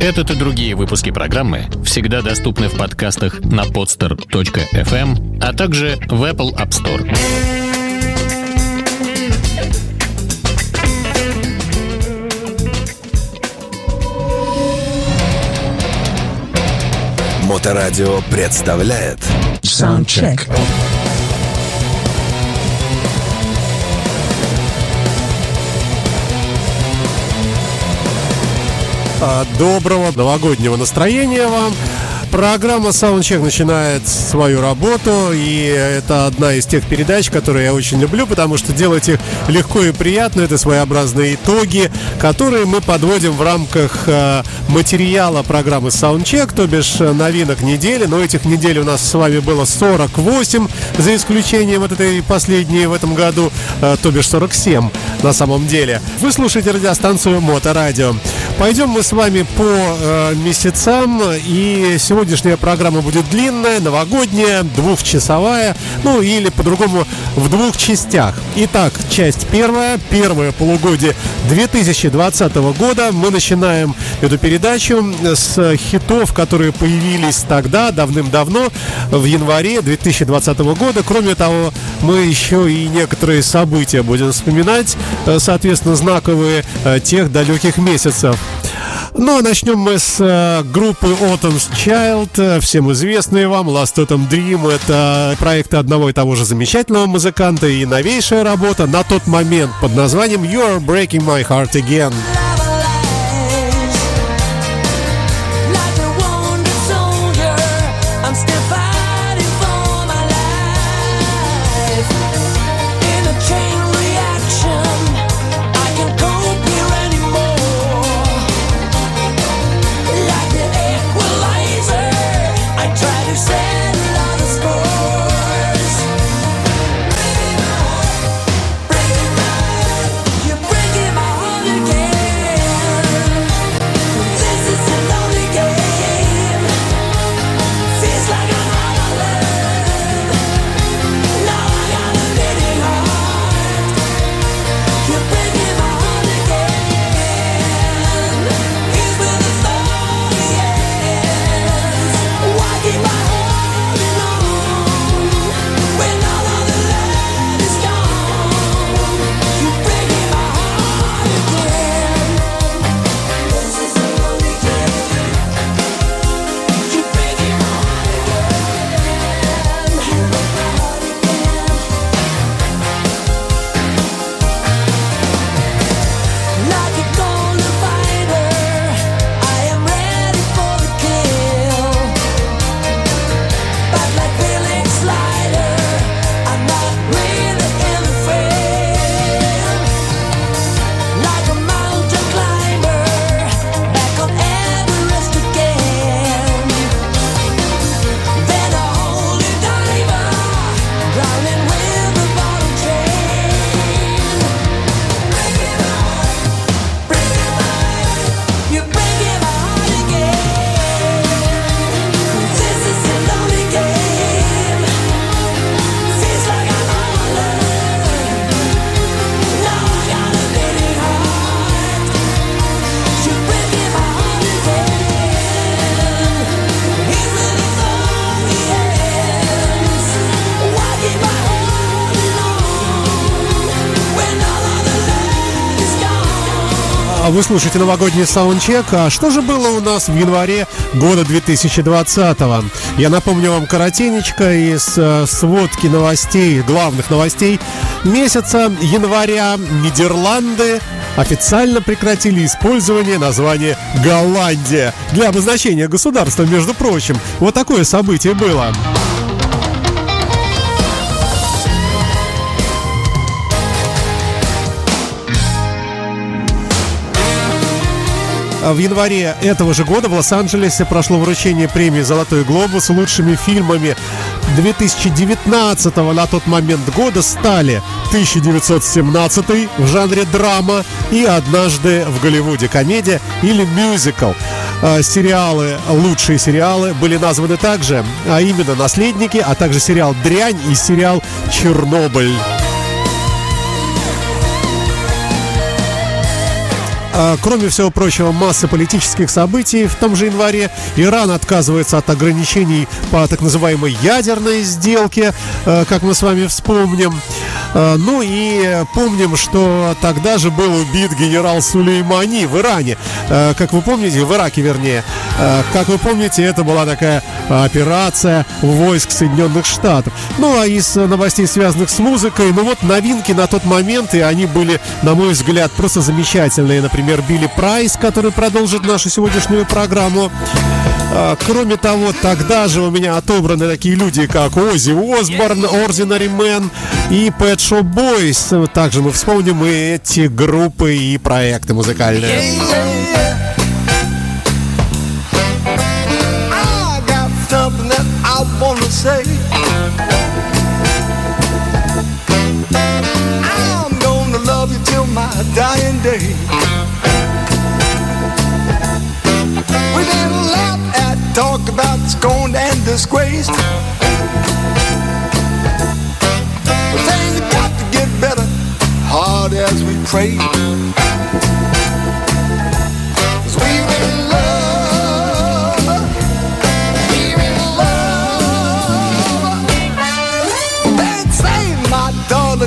Этот и другие выпуски программы всегда доступны в подкастах на podster.fm, а также в Apple App Store. Моторадио представляет Soundcheck. А, Доброго новогоднего настроения вам. Программа Soundcheck начинает свою работу, и это одна из тех передач, которые я очень люблю, потому что делать их легко и приятно. Это своеобразные итоги, которые мы подводим в рамках э, материала программы Soundcheck, то бишь э, новинок недели. Но этих недель у нас с вами было 48, за исключением вот этой последней в этом году, э, то бишь 47 на самом деле. Вы слушаете радиостанцию Моторадио. Пойдем мы с вами по месяцам, и сегодняшняя программа будет длинная, новогодняя, двухчасовая, ну или по-другому в двух частях. Итак, часть первая, первое полугодие 2020 года. Мы начинаем эту передачу с хитов, которые появились тогда, давным-давно, в январе 2020 года. Кроме того, мы еще и некоторые события будем вспоминать, э, соответственно, знаковые э, тех далеких месяцев. Ну, а начнем мы с э, группы Autumn's Child, э, всем известные вам, Last Autumn Dream. Это проект одного и того же замечательного музыканта и новейшая работа на тот момент под названием You're Breaking My Heart Again. Вы слушаете новогодний саундчек. А что же было у нас в январе года 2020 -го? Я напомню вам коротенечко из э, сводки новостей, главных новостей месяца января. Нидерланды официально прекратили использование названия Голландия для обозначения государства, между прочим. Вот такое событие было. В январе этого же года в Лос-Анджелесе прошло вручение премии «Золотой глобус» лучшими фильмами 2019 на тот момент года стали 1917 в жанре драма и «Однажды в Голливуде» комедия или мюзикл. А, Сериалы, лучшие сериалы были названы также, а именно «Наследники», а также сериал «Дрянь» и сериал «Чернобыль». Кроме всего прочего, массы политических событий в том же январе. Иран отказывается от ограничений по так называемой ядерной сделке, э, как мы с вами вспомним. Э, Ну и помним, что тогда же был убит генерал Сулеймани в Иране. Э, Как вы помните, в Ираке вернее. Как вы помните, это была такая операция войск Соединенных Штатов. Ну а из новостей, связанных с музыкой, ну вот новинки на тот момент, и они были, на мой взгляд, просто замечательные. Например, Билли Прайс, который продолжит нашу сегодняшнюю программу. А, Кроме того, тогда же у меня отобраны такие люди, как Оззи Осборн, Ordinary Man и Pet Shop Boys. Также мы вспомним и эти группы и проекты музыкальные. I wanna say. Scorned and disgraced. But things got to get better, hard as we pray.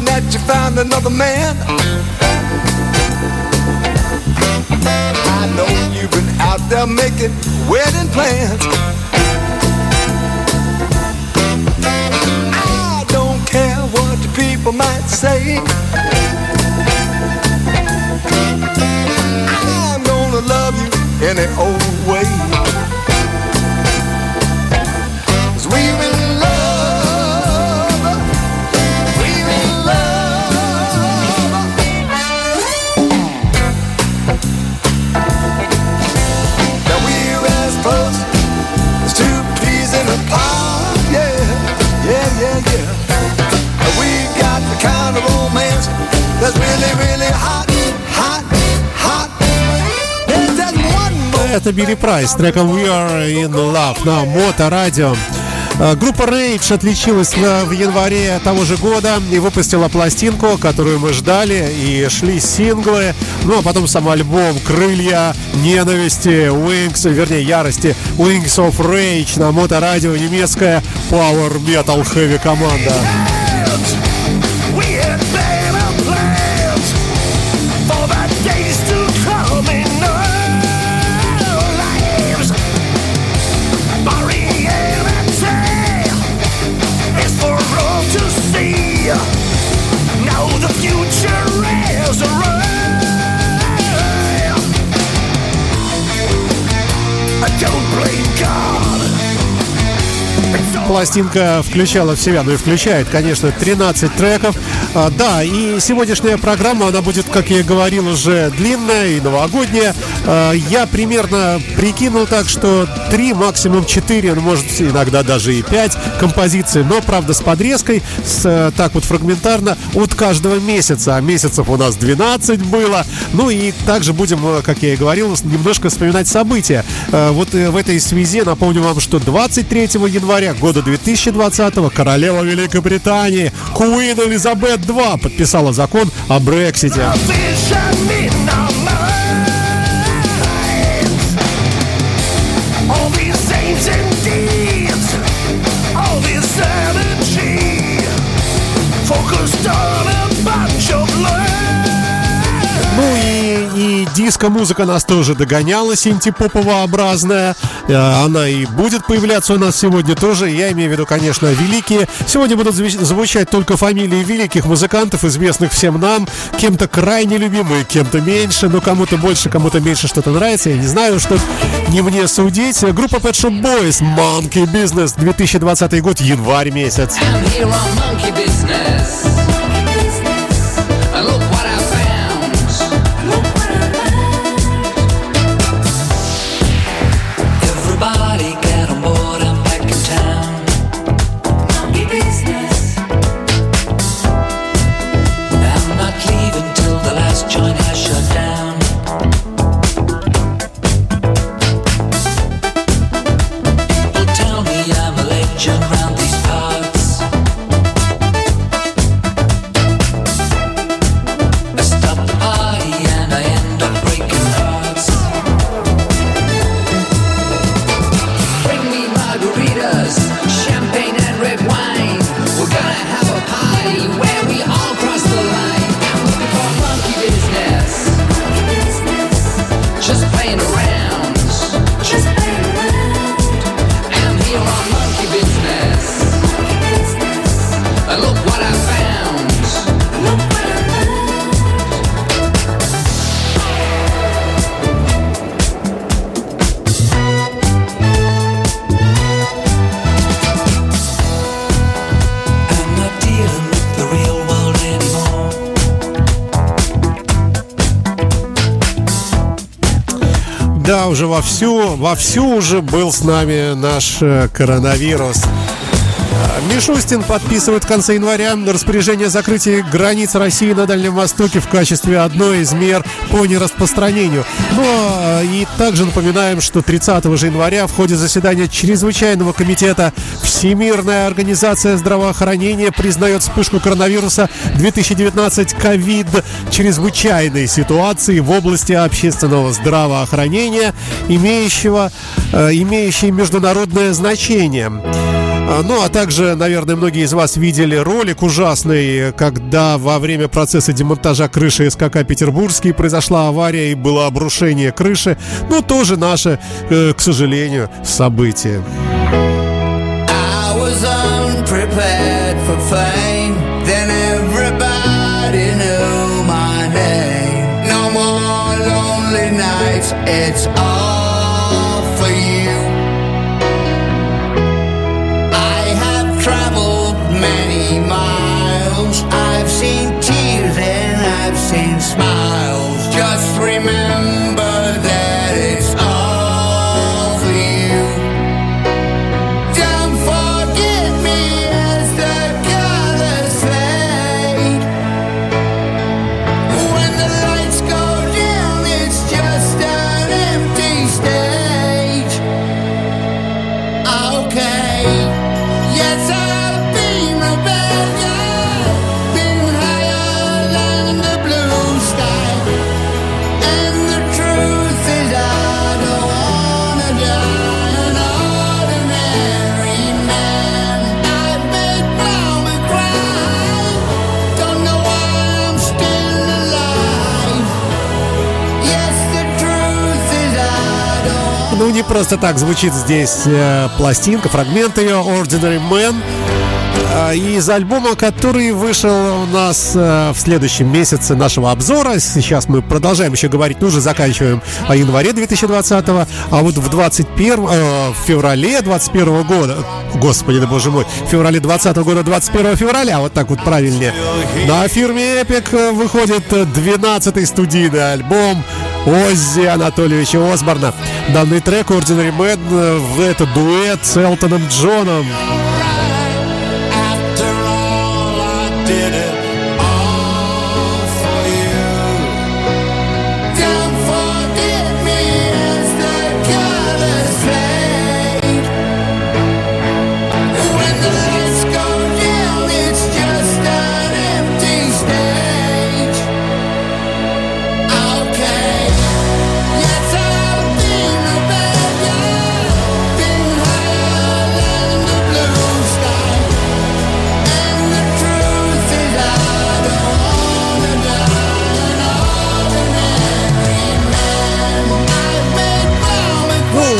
that you found another man. I know you've been out there making wedding plans. People might say. I'm gonna love you any old way. Это Билли Прайс с треком We Are In Love на Моторадио. Э, Группа Rage отличилась в январе того же года и выпустила пластинку, которую мы ждали, и шли синглы. Ну а потом сам альбом «Крылья ненависти», Wings, вернее, ярости, Wings of Rage на Моторадио, немецкая Power Metal Heavy команда. Пластинка включала в себя, ну и включает, конечно, 13 треков. А, да, и сегодняшняя программа, она будет, как я и говорил, уже длинная и новогодняя. А, я примерно прикинул так, что 3, максимум 4, ну, может, иногда даже и 5 композиций, но, правда, с подрезкой, с, э, так вот фрагментарно, от каждого месяца. А месяцев у нас 12 было. Ну и также будем, э, как я и говорил, немножко вспоминать события. Э, Вот э, в этой связи напомню вам, что 23 января года 2020 королева Великобритании Куин Элизабет II подписала закон о Брексите. Диско-музыка нас тоже догоняла, синтепоповообразная. Э, Она и будет появляться у нас сегодня тоже. Я имею в виду, конечно, великие. Сегодня будут зв- звучать только фамилии великих музыкантов, известных всем нам. Кем-то крайне любимые, кем-то меньше. Но кому-то больше, кому-то меньше что-то нравится. Я не знаю, что не мне судить. Группа Pet Shop Boys, Monkey Business, 2020 год, январь месяц. I'm here on monkey business. Вовсю, вовсю уже был с нами наш э, коронавирус. Мишустин подписывает в конце января распоряжение о закрытии границ России на Дальнем Востоке в качестве одной из мер по нераспространению. Ну а, и также напоминаем, что 30 же января в ходе заседания Чрезвычайного комитета Всемирная организация здравоохранения признает вспышку коронавируса 2019 ковид чрезвычайной ситуации в области общественного здравоохранения, имеющего, э, имеющей международное значение. А, Ну, а также, наверное, многие из вас видели ролик ужасный, когда во время процесса демонтажа крыши СКК «Петербургский» произошла авария и было обрушение крыши. Ну, тоже наше, э, к сожалению, событие. I was просто так звучит здесь э, пластинка, фрагмент ее Ordinary Man э, из альбома, который вышел у нас э, в следующем месяце нашего обзора. Сейчас мы продолжаем еще говорить, ну уже заканчиваем о январе 2020, а вот в 21 э, в феврале 21 года, господи, да боже мой, в феврале 20 года 21 февраля, вот так вот правильнее, на фирме Epic выходит 12-й студийный альбом Оззи Анатольевича Осборна. Данный трек Ordinary Man в это дуэт с Элтоном Джоном.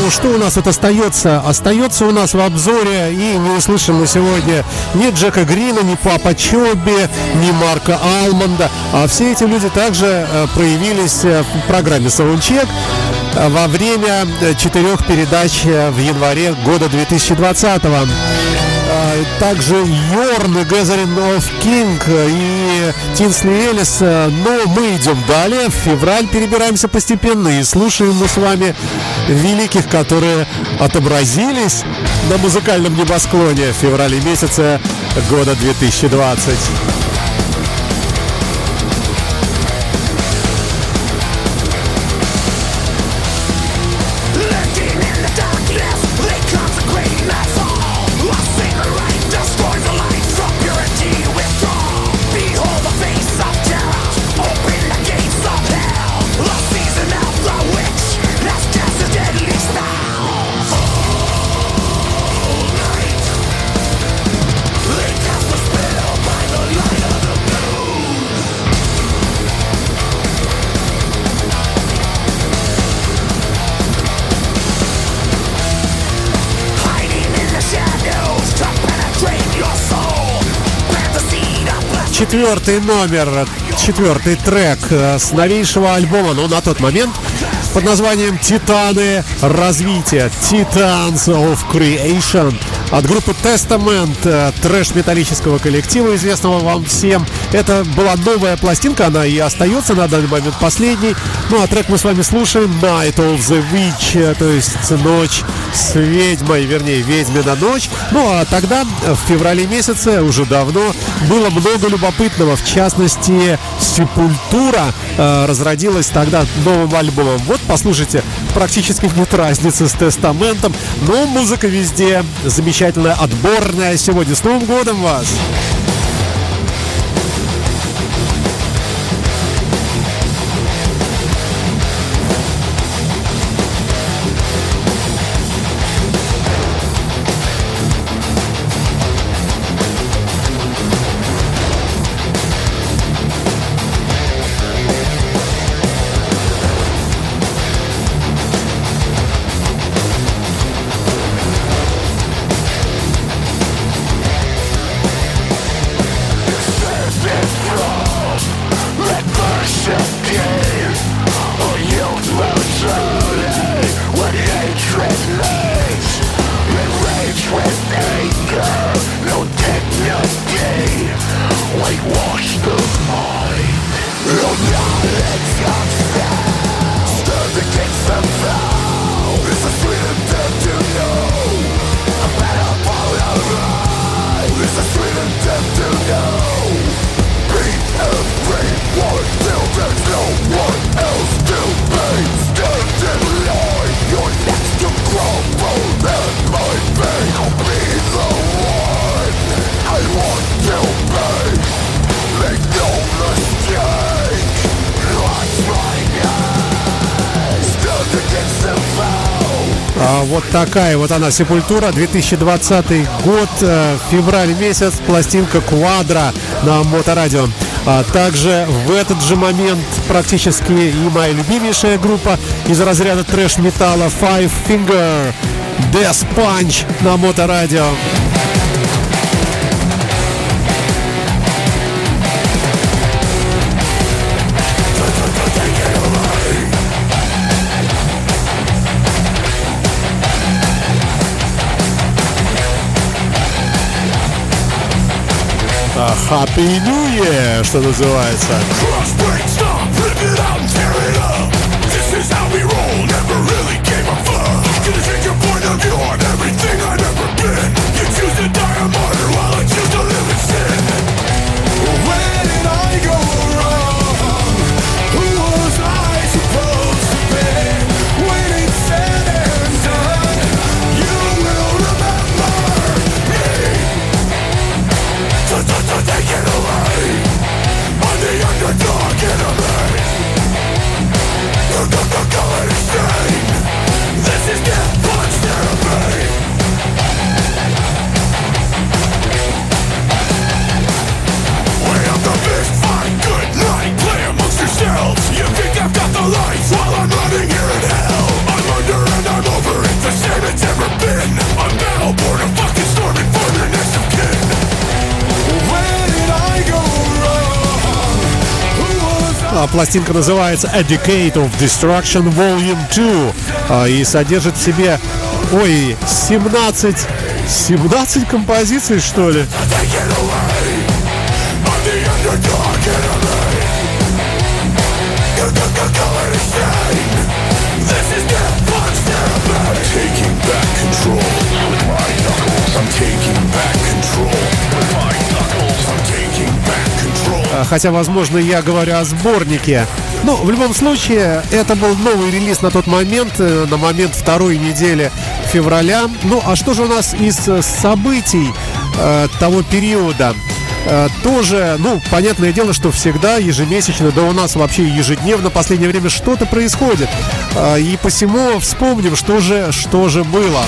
Ну, что у нас вот остается? Остается у нас в обзоре, и не услышим мы сегодня ни Джека Грина, ни Папа Чоби, ни Марка Алманда. А все эти люди также э, проявились э, в программе э, во время э, четырех передач в январе года 2020 -го. Также Йорн, Gathering of King и Тинсли Элис. Но мы идем далее. В февраль перебираемся постепенно и слушаем мы с вами великих, которые отобразились на музыкальном небосклоне в феврале месяце года 2020. Четвертый номер, четвертый трек э, с новейшего альбома, ну, на тот момент, под названием «Титаны развития», «Titans of Creation». От группы Testament, э, трэш металлического коллектива, известного вам всем. Это была новая пластинка, она и остается на данный момент последней. Ну а трек мы с вами слушаем Night of the Witch, э, то есть ночь с ведьмой, вернее, ведьмина ночь. Ну а тогда, э, в феврале месяце, уже давно, было много любопытного. В частности, Сепультура э, разродилась тогда новым альбомом. Вот, послушайте, практически нет разницы с Тестаментом, но музыка везде замечательная, отборная. Сегодня с Новым годом вас! Вот она, Сепультура, 2020 год, э, февраль месяц, пластинка Квадра на Моторадио. А также в этот же момент практически и моя любимейшая группа из разряда трэш-металла Five Finger Death Punch на Моторадио. Happy New Year, что называется. Пластинка называется A Decade of Destruction Volume 2 а, и содержит в себе, ой, 17, 17 композиций, что ли? Taking back control with my knuckles. I'm taking back Хотя, возможно, я говорю о сборнике. Ну, в любом случае, это был новый релиз на тот момент, э, на момент второй недели февраля. Ну, а что же у нас из э, событий э, того периода? Э, тоже, ну, понятное дело, что всегда ежемесячно, да у нас вообще ежедневно в последнее время что-то происходит. И посему вспомним, что же, что же было.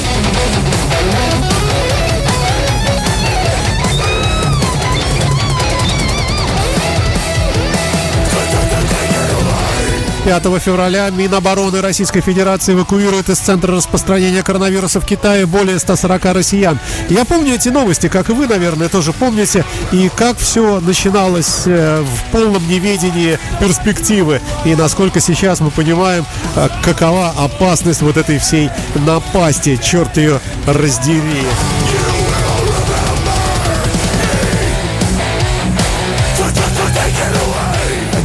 5 февраля Минобороны Российской Федерации эвакуирует из центра распространения коронавируса в Китае более 140 россиян. Я помню эти новости, как и вы, наверное, тоже помните, и как все начиналось э, в полном неведении перспективы, и насколько сейчас мы понимаем, э, какова опасность вот этой всей напасти, черт ее раздери.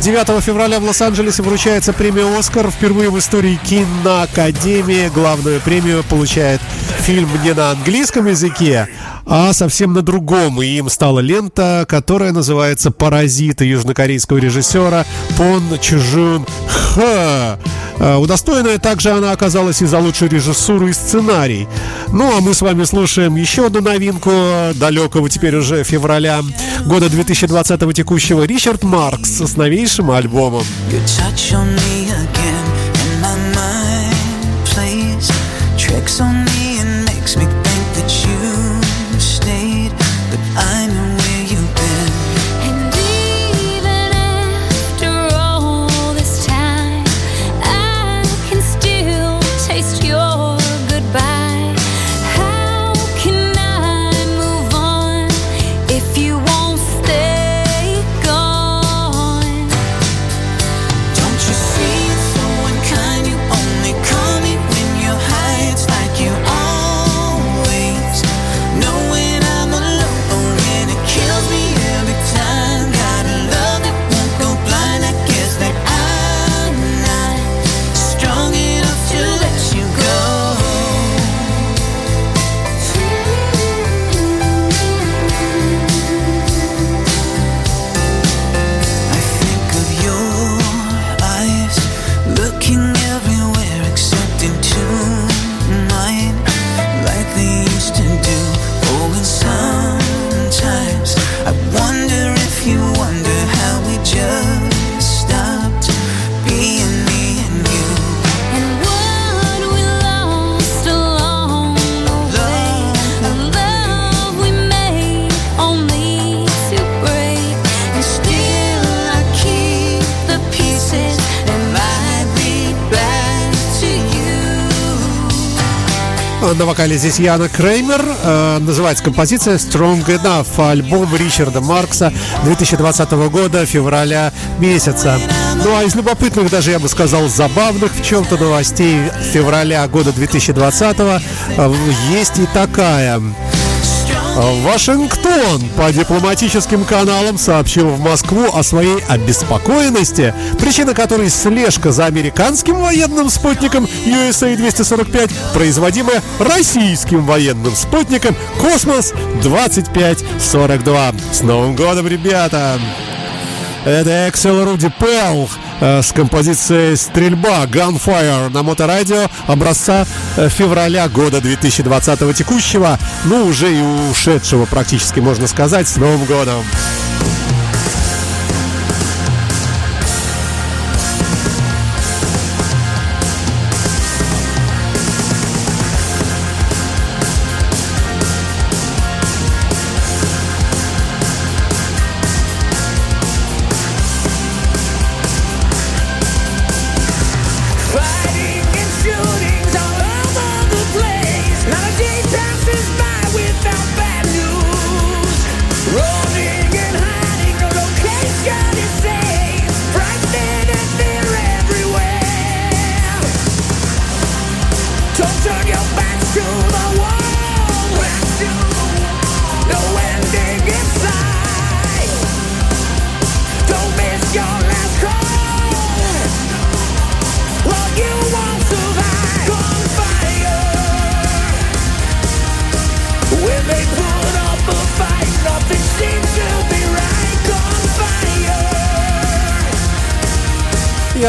9 февраля в Лос-Анджелесе вручается премия «Оскар». Впервые в истории киноакадемии главную премию получает фильм не на английском языке, а совсем на другом. И им стала лента, которая называется «Паразиты» южнокорейского режиссера Пон Чжун Ха. Э, Удостоенная также она оказалась и за лучшую режиссуру и сценарий. Ну а мы с вами слушаем еще одну новинку далекого теперь уже февраля года 2020 текущего Ричард Маркс с новейшим альбомом. Your touch На вокале здесь Яна Креймер. Э, называется композиция Strong Enough. Альбом Ричарда Маркса 2020 года, февраля месяца. Ну а из любопытных, даже я бы сказал, забавных в чем-то новостей февраля года 2020 э, есть и такая. Вашингтон по дипломатическим каналам сообщил в Москву о своей обеспокоенности, причина которой слежка за американским военным спутником USA-245, производимая российским военным спутником Космос-2542. С Новым годом, ребята! Это Эксел Руди Пелл с композицией «Стрельба» Gunfire на моторадио образца э, февраля года 2020 текущего, ну уже и ушедшего практически, можно сказать, с Новым годом.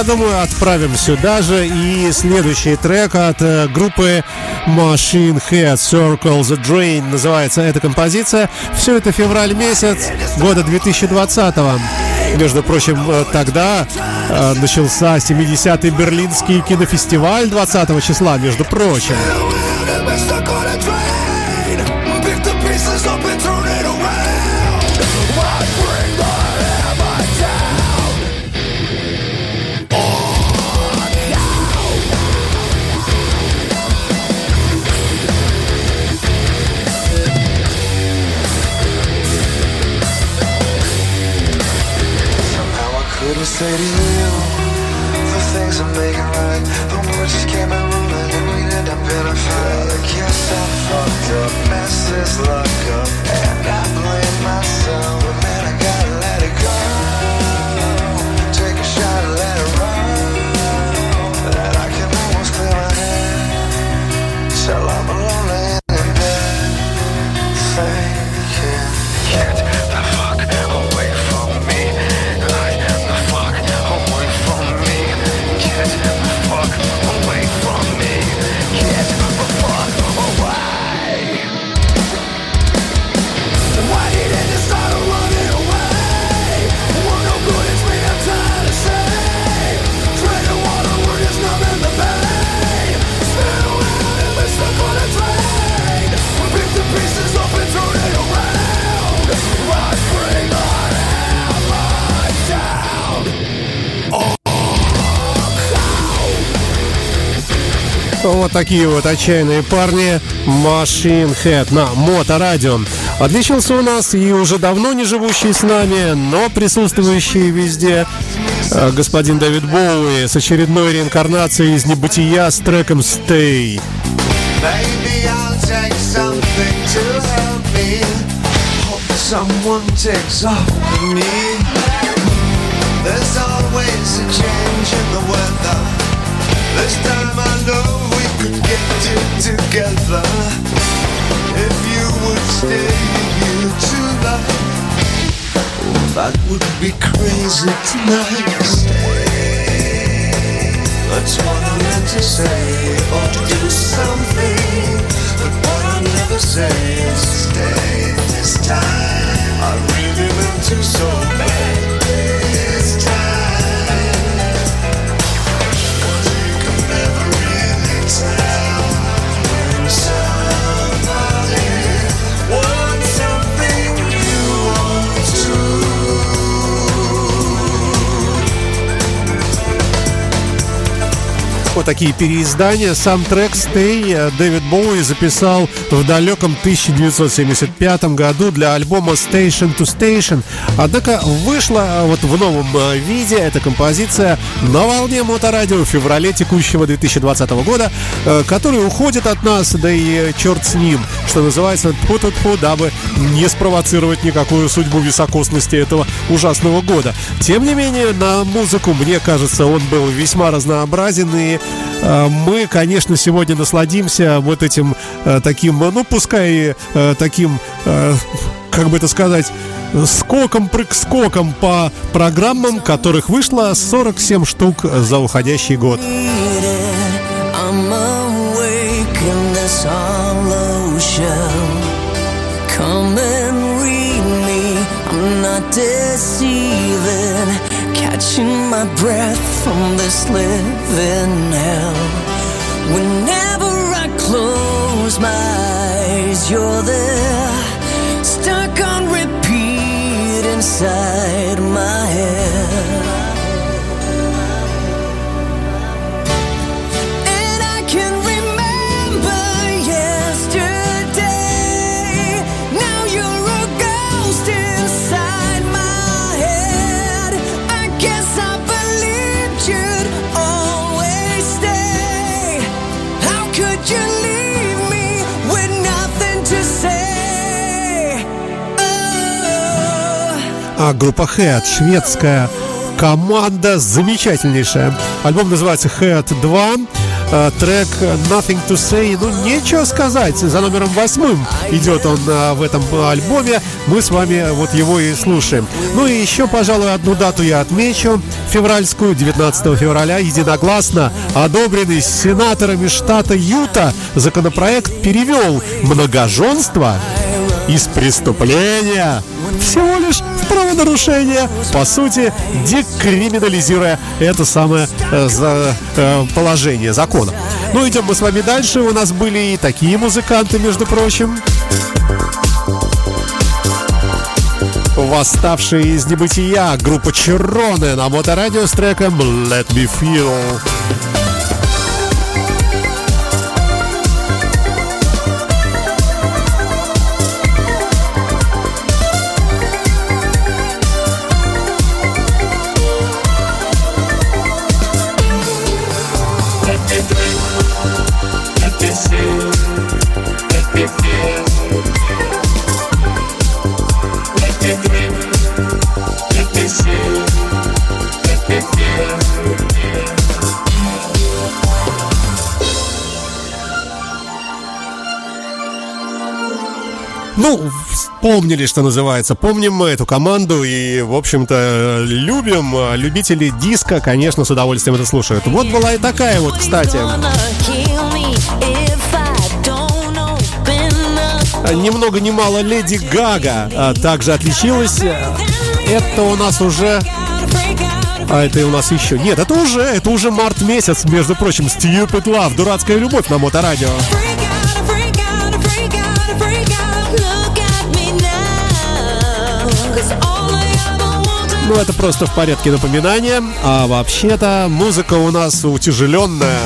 Думаю, отправим сюда же и следующий трек от э, группы Machine Head Circle the Drain называется эта композиция. Все это февраль месяц года 2020 Между прочим, э, тогда э, начался 70-й Берлинский кинофестиваль 20 числа, между прочим. love. Вот такие вот отчаянные парни Machine Head на Моторадио. Отличился у нас и уже давно не живущий с нами, но присутствующий везде э, господин Дэвид Боуи с очередной реинкарнацией из небытия с треком Stay. Someone takes off with me. There's always a change in the weather. This time I know could together. If you would stay here tonight, that would be crazy tonight. That's what I meant to say, or to do something. But what I never say is stay this time. I really meant to so bad Вот такие переиздания. Сам трек «Stay» Дэвид Боуи записал в далеком 1975 году для альбома «Station to Station». Однако вышла э, вот в новом э, виде эта композиция на волне моторадио в феврале текущего 2020 года, э, который уходит от нас, да и э, черт с ним, что называется, тьфу тьфу дабы не спровоцировать никакую судьбу високосности этого ужасного года. Тем не менее, на музыку, мне кажется, он был весьма разнообразен, и мы, конечно, сегодня насладимся вот этим э, таким, ну, пускай э, таким, э, как бы это сказать, скоком, прыг-скоком по программам, которых вышло 47 штук за уходящий год. Come and read me. I'm not deceiving. Catching my breath from this living hell. Whenever I close my eyes, you're there. Stuck on repeat inside my head. А группа Head, шведская команда, замечательнейшая. Альбом называется Head 2. э, Трек Nothing to Say, ну нечего сказать, за номером восьмым идет он э, в этом альбоме, мы с вами вот его и слушаем. Ну и еще, пожалуй, одну дату я отмечу, февральскую, 19 февраля, единогласно одобренный сенаторами штата Юта законопроект перевел многоженство из преступления всего лишь в правонарушение, по сути, декриминализируя это самое э, за, э, положение закона. Ну, идем мы с вами дальше. У нас были и такие музыканты, между прочим. Восставшие из небытия группа Чероны на моторадио с треком Let Me Feel. Вспомнили, что называется. Помним мы эту команду и, в общем-то, любим. А Любители диска, конечно, с удовольствием это слушают. Вот была и такая вот, кстати. Ни много ни мало Леди Гага а, также отличилась. Это у нас уже... А это у нас еще... Нет, это уже, это уже март месяц, между прочим. Stupid Love, дурацкая любовь на моторадио. Ну, это просто в порядке напоминания. А вообще-то музыка у нас утяжеленная.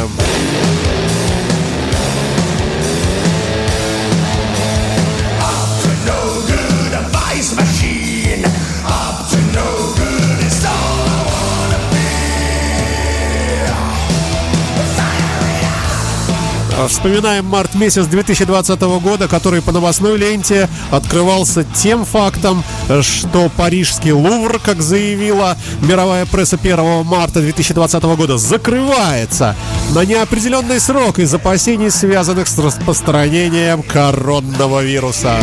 Вспоминаем март месяц 2020 года, который по новостной ленте открывался тем фактом, что парижский Лувр, как заявила мировая пресса 1 марта 2020 года, закрывается на неопределенный срок из опасений, связанных с распространением коронного вируса.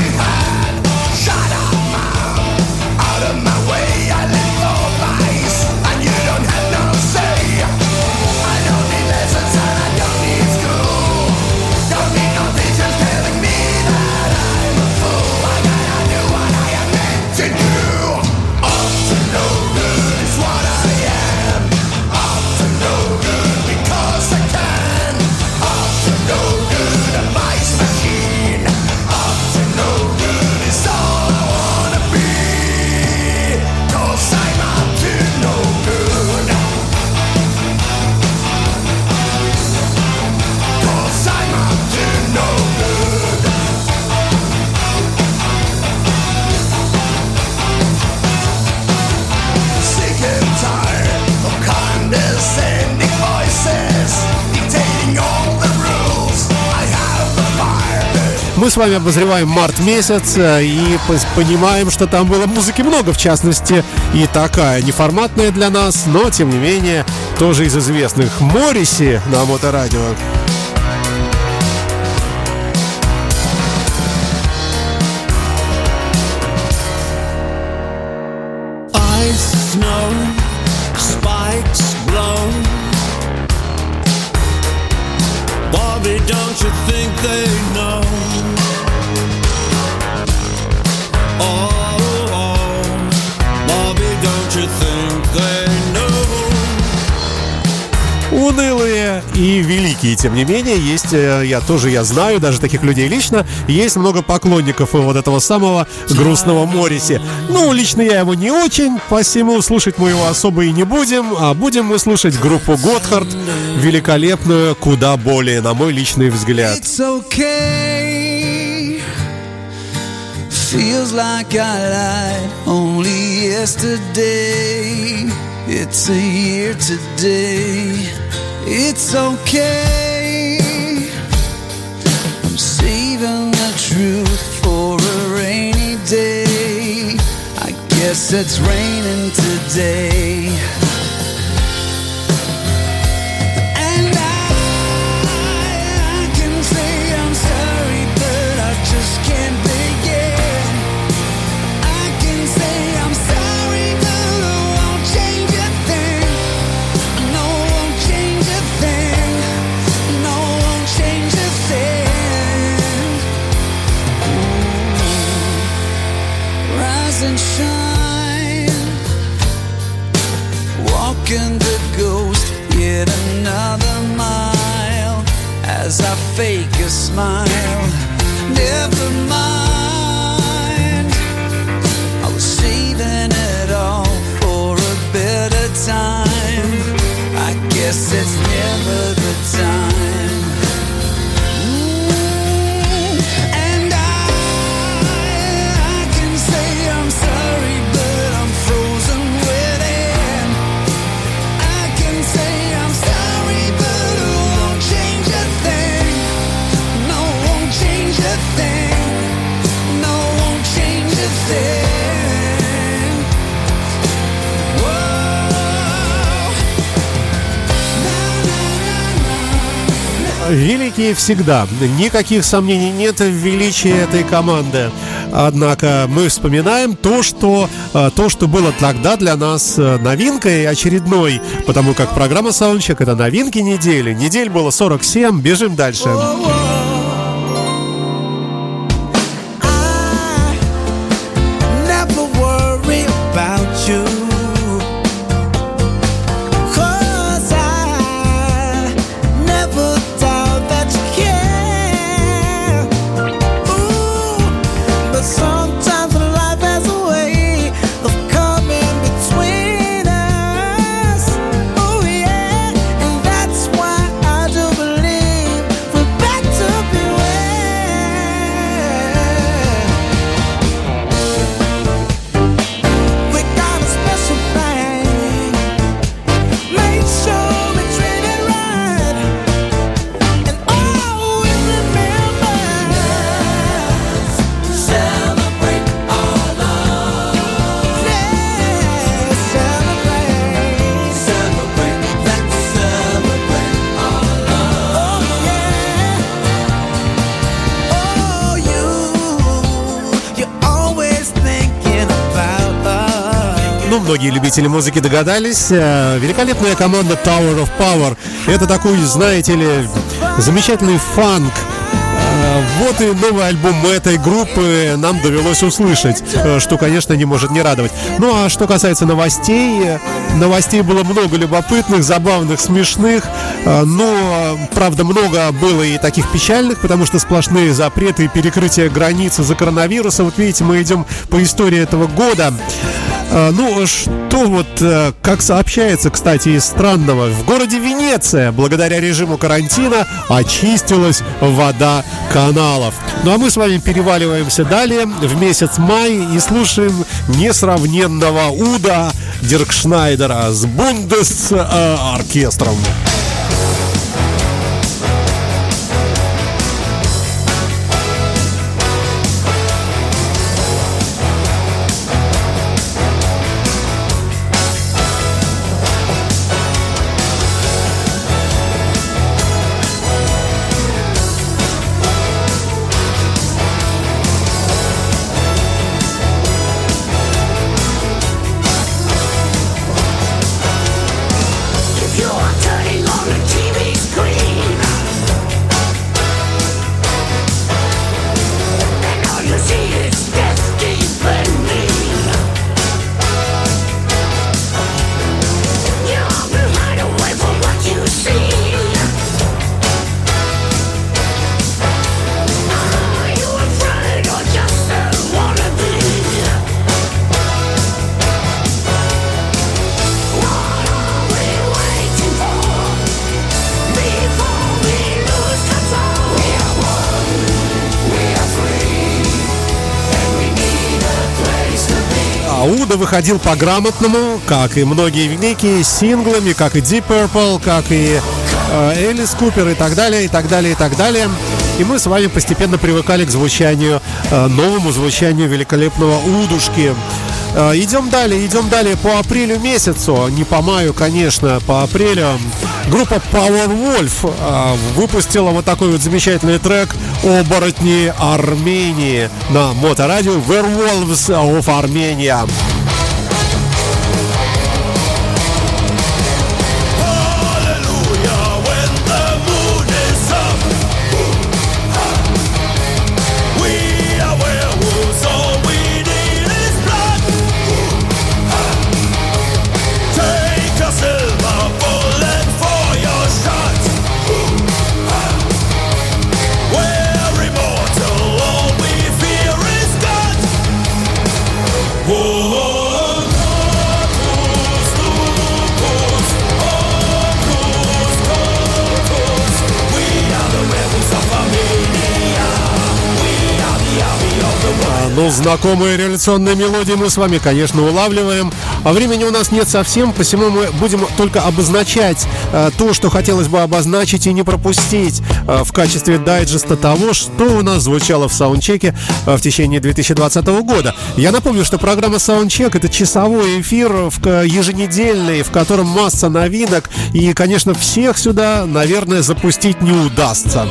С вами обозреваем март месяц э, и понимаем, что там было музыки много, в частности, и такая неформатная для нас, но, тем не менее, тоже из известных. Мориси на Моторадио. Тем не менее, есть, э, я тоже, я знаю, даже таких людей лично, есть много поклонников вот этого самого грустного Мориси. Ну, лично я его не очень, посему слушать мы его особо и не будем, а будем мы слушать группу Готхард, великолепную, куда более, на мой личный взгляд. It's okay. Feels like I lied only yesterday. It's a year today. It's okay. Guess it's raining today. As I fake a smile. Never mind, I was saving it all for a better time. I guess it's never the time. Великие всегда. Никаких сомнений нет в величии этой команды. Однако мы вспоминаем то, что, э, то, что было тогда для нас э, новинкой очередной, потому как программа Soundcheck это новинки недели. Недель было 47, бежим дальше. Never любители музыки догадались. Э, Великолепная команда Tower of Power. Это такой, знаете ли, замечательный фанк. Э, Вот и новый альбом этой группы нам довелось услышать, э, что, конечно, не может не радовать. Ну а что касается новостей, новостей было много любопытных, забавных, смешных, но, правда, много было и таких печальных, потому что сплошные запреты и перекрытие границ из-за коронавируса. Вот видите, мы идем по истории этого года. Э, Ну, что вот, э, как сообщается, кстати, из странного, в городе Венеция, благодаря режиму карантина, очистилась вода каналов. Ну, а мы с вами переваливаемся далее в месяц май и слушаем несравненного Уда Диркшнайдера с Бундес э, выходил по-грамотному, как и многие великие, синглами, как и Deep Purple, как и э, Элис Купер и так далее, и так далее, и так далее. И мы с вами постепенно привыкали к звучанию, э, новому звучанию великолепного Удушки. Э, идем далее, идем далее по апрелю месяцу, не по маю, конечно, по апрелю. Группа Powerwolf э, выпустила вот такой вот замечательный трек «Оборотни Армении» на моторадио Werewolves of Armenia. Ну, знакомые революционные мелодии мы с вами, конечно, улавливаем. А времени у нас нет совсем, посему мы будем только обозначать э, то, что хотелось бы обозначить и не пропустить э, в качестве дайджеста того, что у нас звучало в саундчеке э, в течение 2020 года. Я напомню, что программа Soundcheck это часовой эфир в, к- еженедельный, в котором масса новинок. И, конечно, всех сюда, наверное, запустить не удастся.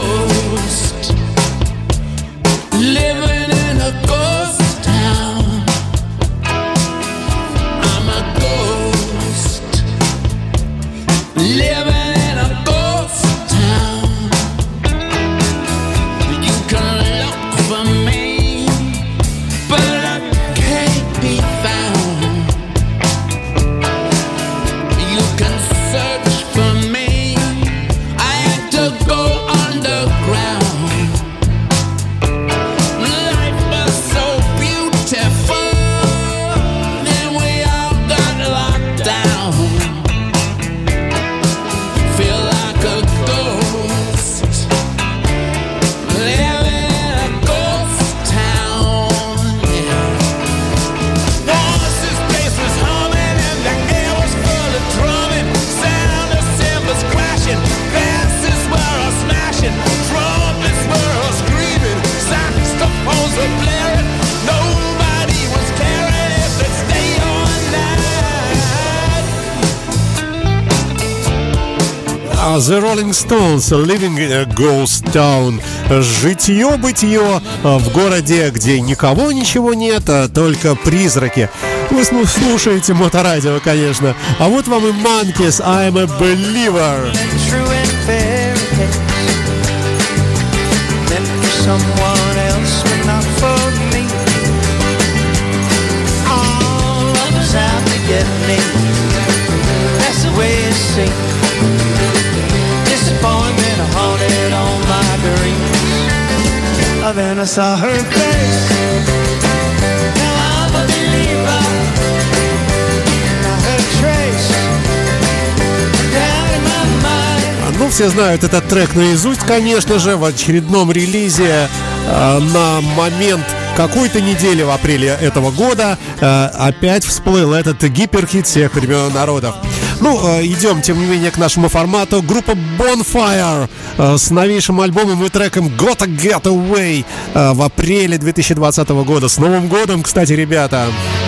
Rolling Stones Living in a Ghost Town Житье-бытие а, в городе, где никого ничего нет, а только призраки Вы слу- слушаете моторадио, конечно. А вот вам и Monkeys, I'm a Believer. it seems. Then I saw her face. Mind. Ну, все знают этот трек наизусть, конечно же, в очередном релизе э, на момент какой-то недели в апреле этого года э, опять всплыл этот гиперхит всех времен народов. Ну, э, идем, тем не менее, к нашему формату. Группа Bonfire э, с новейшим альбомом и треком Gotta Get Away э, в апреле 2020 года. С Новым годом, кстати, ребята! Моторадио.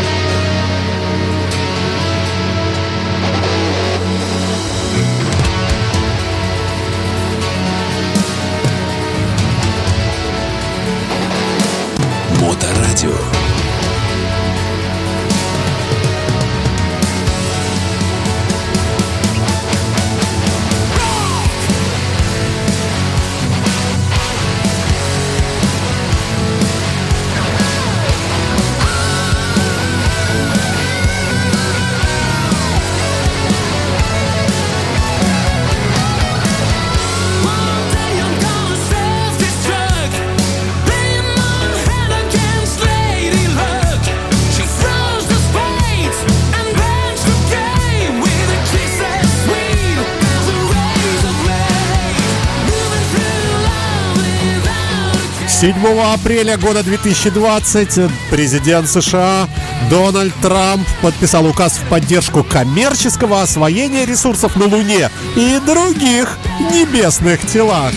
7 апреля года 2020 президент США Дональд Трамп подписал указ в поддержку коммерческого освоения ресурсов на Луне и других небесных телах.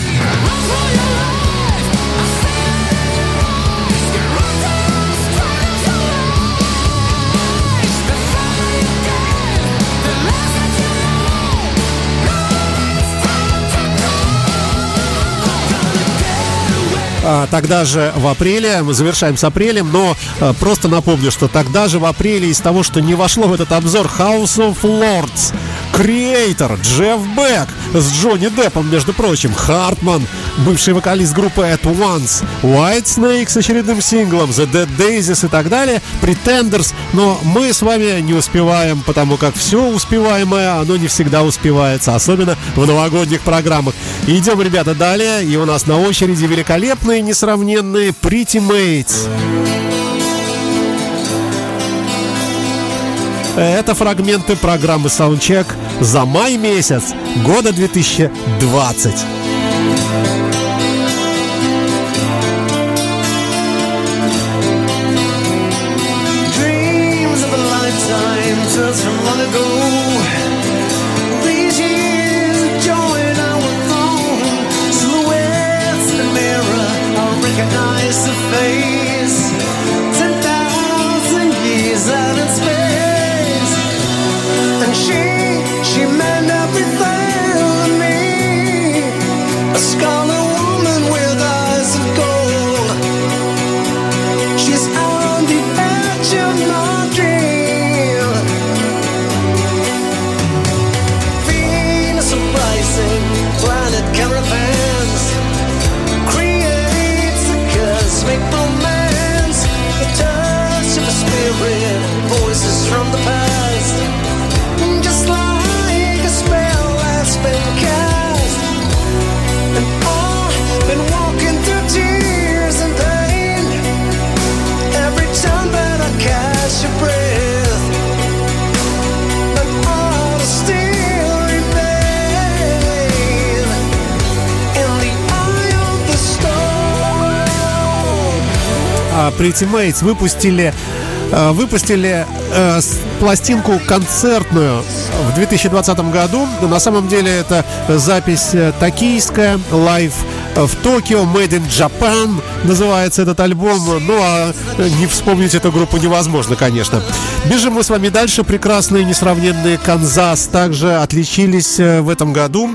А, Тогда же в апреле, мы завершаем с апрелем, но э, просто напомню, что тогда же в апреле из того, что не вошло в этот обзор House of Lords, Креатор Джефф Бек с Джонни Деппом, между прочим, Хартман, бывший вокалист группы At Once, White Snake с очередным синглом, The Dead Daisies и так далее, Pretenders, но мы с вами не успеваем, потому как все успеваемое, оно не всегда успевается, особенно в новогодних программах. Идем, ребята, далее, и у нас на очереди великолепные, несравненные Pretty Mates. Это фрагменты программы Soundcheck за май месяц года 2020. Pretty Maids выпустили э, выпустили э, пластинку концертную в 2020 году. На самом деле это запись э, токийская, live в Токио, Maid in Japan называется этот альбом. Ну а не вспомнить эту группу невозможно, конечно. Бежим мы с вами дальше. Прекрасные, несравненные Kansas также отличились в этом году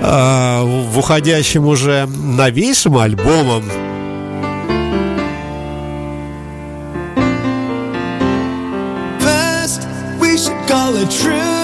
в уходящем уже новейшим альбомом the truth.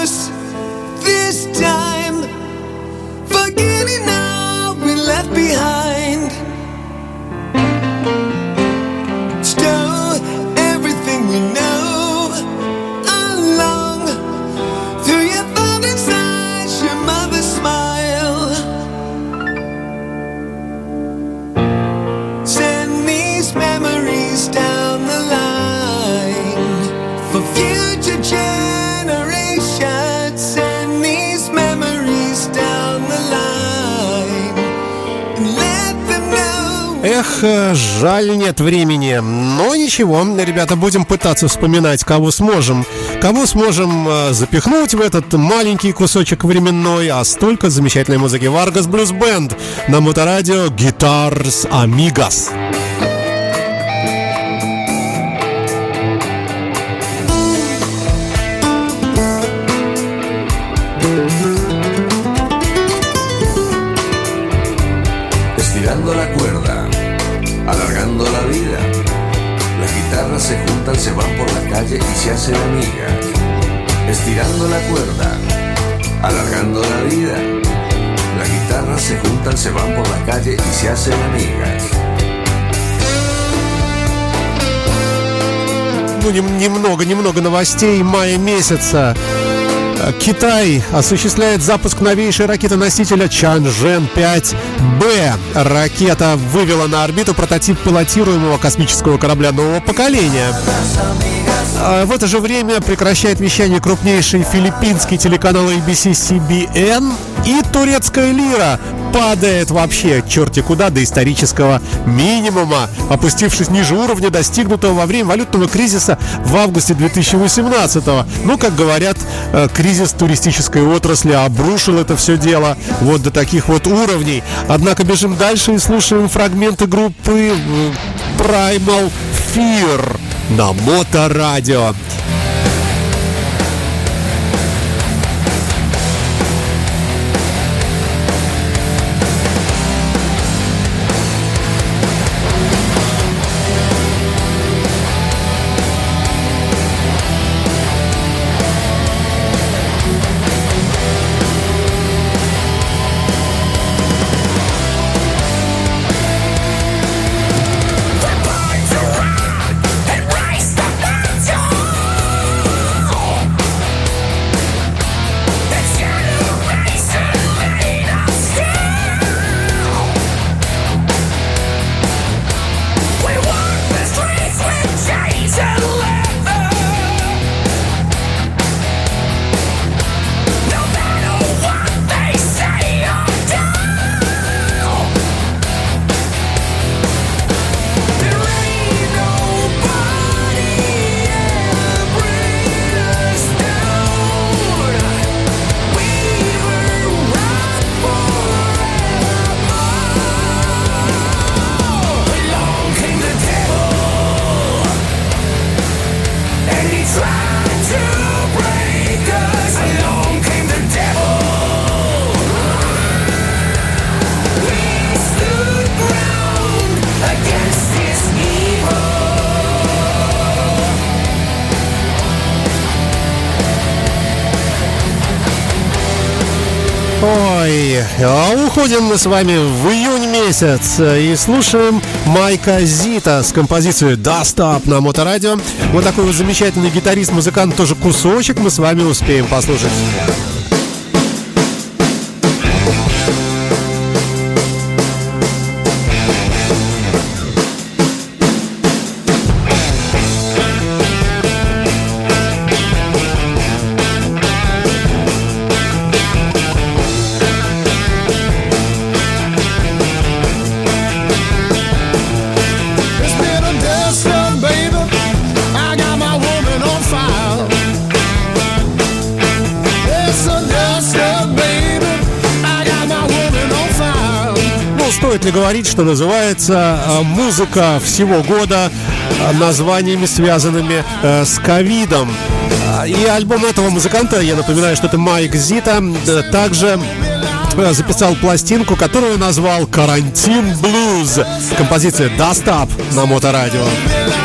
Жаль, нет времени. Но ничего, ребята, будем пытаться вспоминать, кого сможем. Кого сможем э, запихнуть в этот маленький кусочек временной, а столько замечательной музыки. Варгас Блюз Бенд на моторадио Guitars Amigos. Estirando se hacen amigas. Estirando la cuerda, alargando la vida. Las guitarras se juntan, se van por la calle y se hacen amigas. Ну, нем- немного, немного новостей мая месяца. Э, Китай осуществляет запуск новейшей ракеты-носителя Чанжен-5Б. Ракета вывела на орбиту прототип пилотируемого космического корабля нового поколения. А В это же время прекращает вещание крупнейший филиппинский телеканал ABC CBN и турецкая лира падает вообще черти куда до исторического минимума, опустившись ниже уровня, достигнутого во время валютного кризиса в августе 2018 Ну, как говорят, э, кризис туристической отрасли обрушил это все дело вот до таких вот уровней. Однако бежим дальше и слушаем фрагменты группы Primal Fear на Моторадио. Уходим мы с вами в июнь месяц и слушаем Майка Зита с композицией «Dust Up» на Моторадио. Вот такой вот замечательный гитарист, музыкант, тоже кусочек мы с вами успеем послушать. Ли говорить, что называется э, музыка всего года э, названиями, связанными э, с ковидом. И альбом этого музыканта, я напоминаю, что это Майк Зита, также записал пластинку, которую назвал «Карантин блюз». Композиция «Dust Up» на Моторадио. Oh,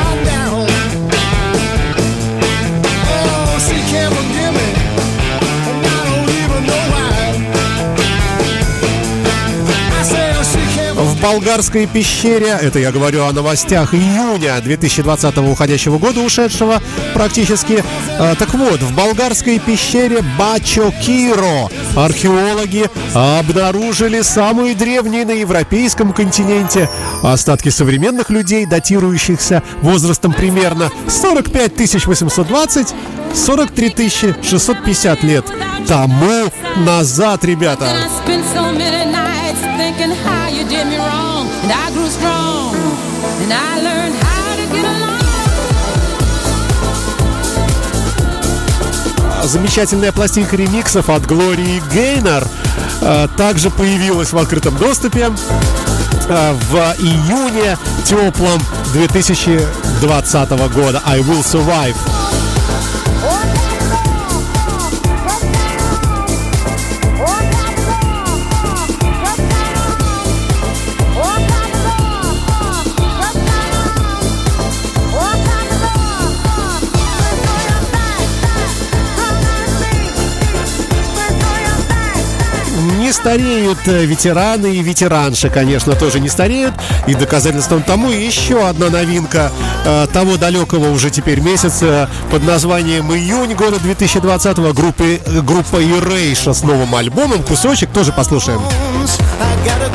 в болгарской пещере, это я говорю о новостях июня 2020 уходящего года, ушедшего практически. А, Так вот, в болгарской пещере Бачо-Киро археологи обнаружили самые древние на европейском континенте остатки современных людей, датирующихся возрастом примерно 45 820 43 650 лет тому назад, ребята. Thinking how you did me wrong. And I grew strong. And I learned how to get along. Замечательная пластинка ремиксов от Глории Гейнер э, также появилась в открытом доступе э, в июне теплом 2020 года. I Will Survive. Стареют э, ветераны и ветеранши, конечно, тоже не стареют. И доказательством тому еще одна новинка э, того далекого уже теперь месяца под названием «Июнь» года 2020 группы, э, группа Erasure с новым альбомом. Кусочек тоже послушаем. I gotta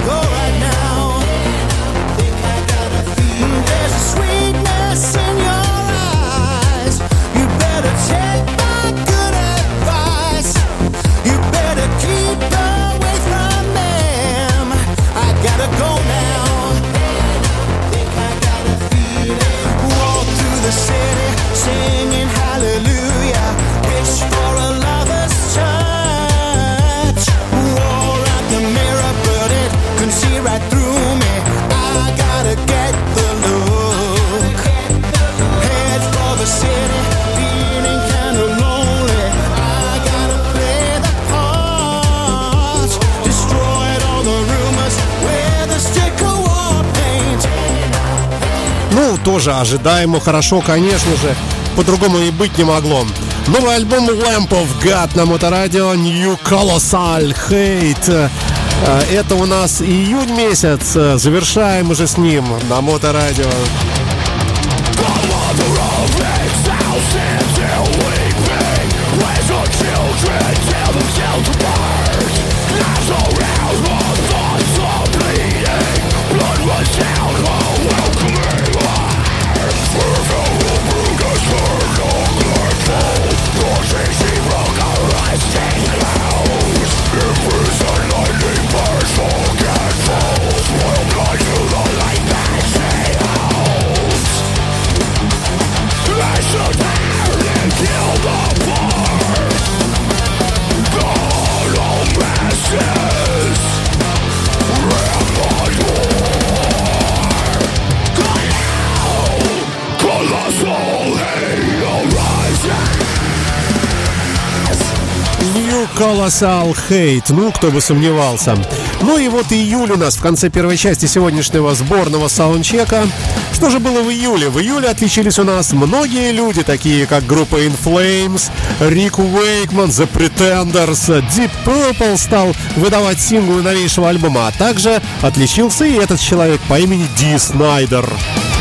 тоже ожидаемо, хорошо, конечно же. По-другому и быть не могло. Новый альбом Lamp of God на Моторадио New Colossal Hate. Э, Это у нас июнь месяц. Э, Завершаем уже с ним на Моторадио. Colossal Hate. Ну, кто бы сомневался. Ну и вот июль у нас в конце первой части сегодняшнего сборного саундчека. Что же было в июле? В июле отличились у нас многие люди, такие как группа In Flames, Рик Уэйкман, The Pretenders, Deep Purple стал выдавать синглы новейшего альбома, а также отличился и этот человек по имени Ди Снайдер. Gave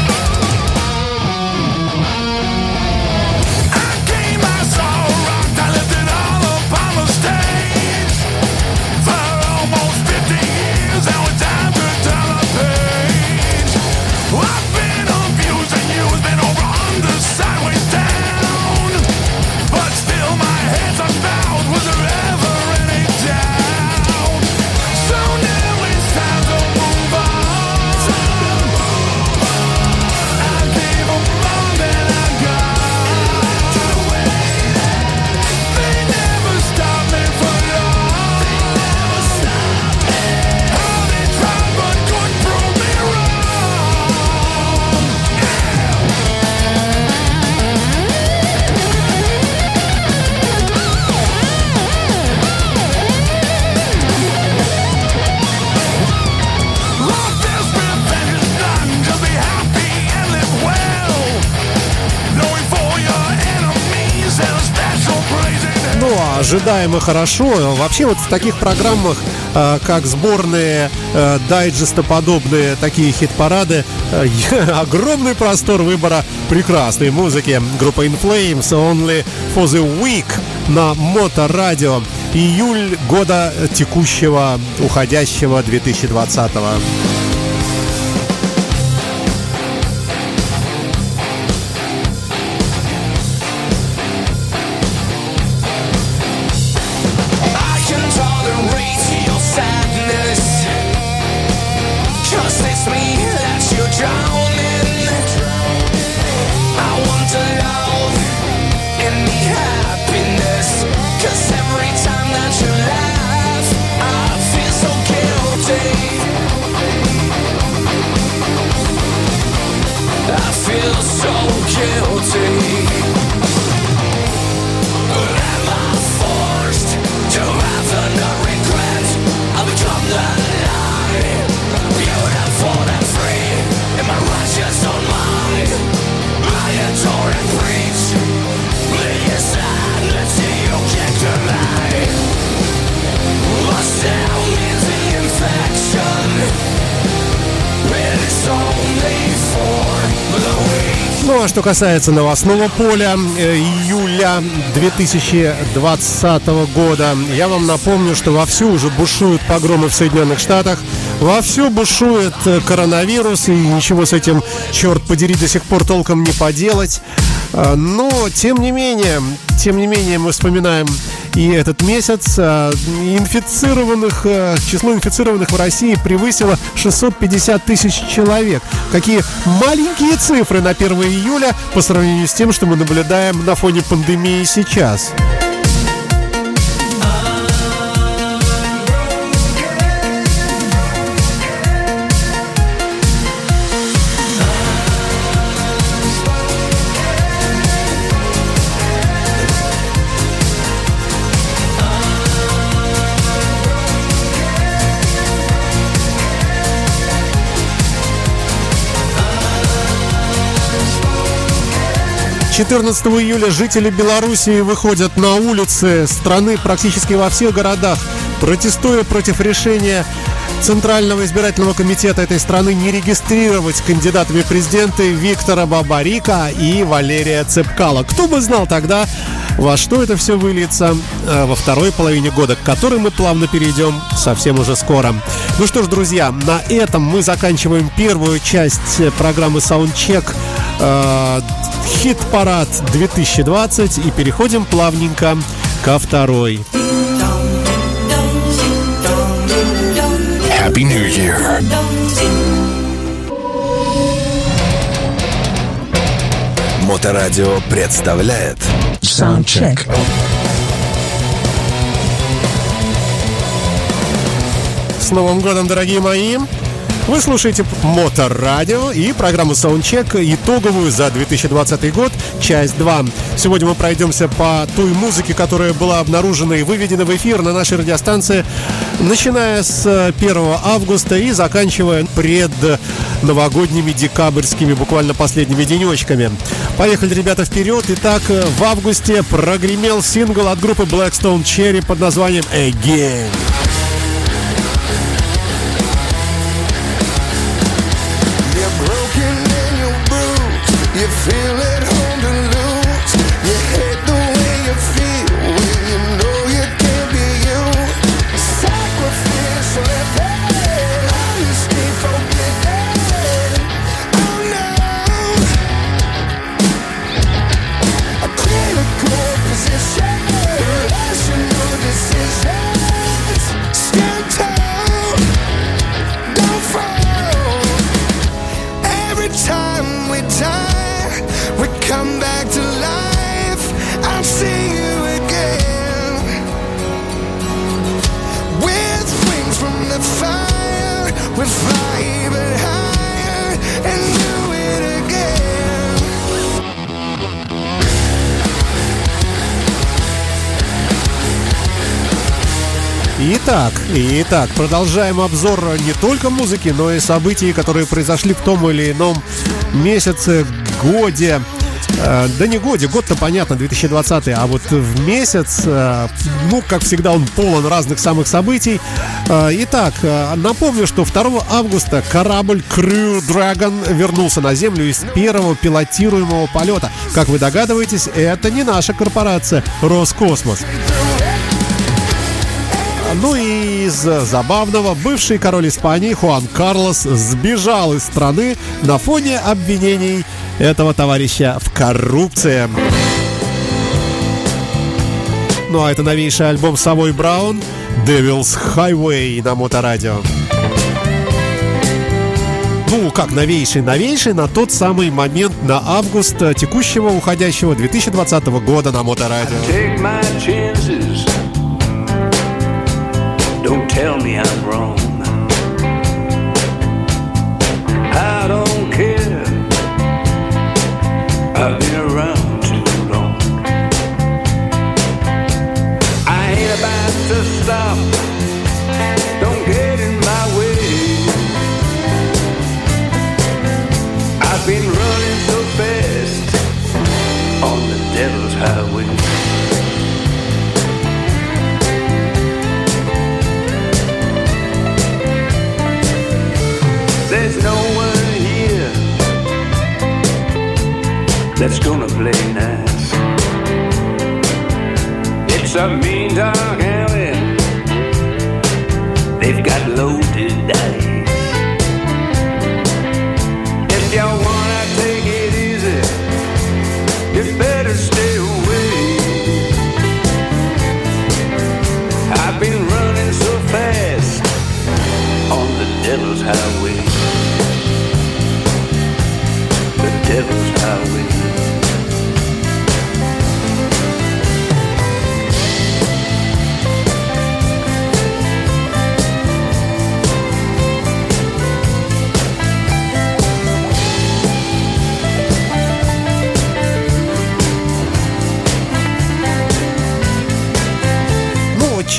ожидаемо хорошо. Вообще вот в таких программах э, как сборные э, дайджестоподобные такие хит-парады. Э, огромный простор выбора прекрасной музыки. Группа In Flames Only for the Week на Моторадио. Июль года текущего, уходящего 2020 I что касается новостного поля э, июля 2020 года, я вам напомню, что вовсю уже бушуют погромы в Соединенных Штатах, вовсю бушует э, коронавирус, и ничего с этим, черт подери, до сих пор толком не поделать. А, Но, тем не менее, тем не менее, мы вспоминаем и этот месяц а, инфицированных, э, число инфицированных в России превысило 650 тысяч человек. Какие маленькие цифры на 1 июля по сравнению с тем, что мы наблюдаем на фоне пандемии сейчас. — 14 июля жители Белоруссии выходят на улицы страны практически во всех городах, протестуя против решения Центрального избирательного комитета этой страны не регистрировать кандидатами президенты Виктора Бабарика и Валерия Цепкала. Кто бы знал тогда, во что это все выльется э, во второй половине года, к которой мы плавно перейдем совсем уже скоро. Ну что ж, друзья, на этом мы заканчиваем первую часть э, программы Soundcheck э, хит-парад 2020 и переходим плавненько ко второй. Happy New Year. Моторадио представляет Soundcheck. С Новым годом, дорогие мои! Вы слушаете Моторадио и программу Soundcheck итоговую за 2020 год, часть 2. Сегодня мы пройдемся по той музыке, которая была обнаружена и выведена в эфир на нашей радиостанции, начиная с 1 августа и заканчивая пред новогодними декабрьскими буквально последними денечками. Поехали, ребята, вперед. Итак, в августе прогремел сингл от группы Blackstone Cherry под названием Again. Итак, продолжаем обзор не только музыки, но и событий, которые произошли в том или ином месяце, годе. Э, Да не годик, год-то понятно, 2020, а вот в месяц, э, ну, как всегда, он полон разных самых событий. Э, Итак, напомню, что 2 августа корабль Crew Dragon вернулся на Землю из первого пилотируемого полета. Как вы догадываетесь, это не наша корпорация Роскосмос. Ну и из забавного, бывший король Испании Хуан Карлос сбежал из страны на фоне обвинений этого товарища в коррупции. Ну а это новейший альбом Совой Браун Devil's Highway на Моторадио. Ну, как новейший, новейший на тот самый момент на август текущего, уходящего 2020 года на Моторадио. Don't tell me I'm wrong. I don't care. I've been around too long. I ain't about to stop. Don't get in my way. I've been running so fast on the devil's highway. That's gonna play nice. It's a mean dog alley. They've got loaded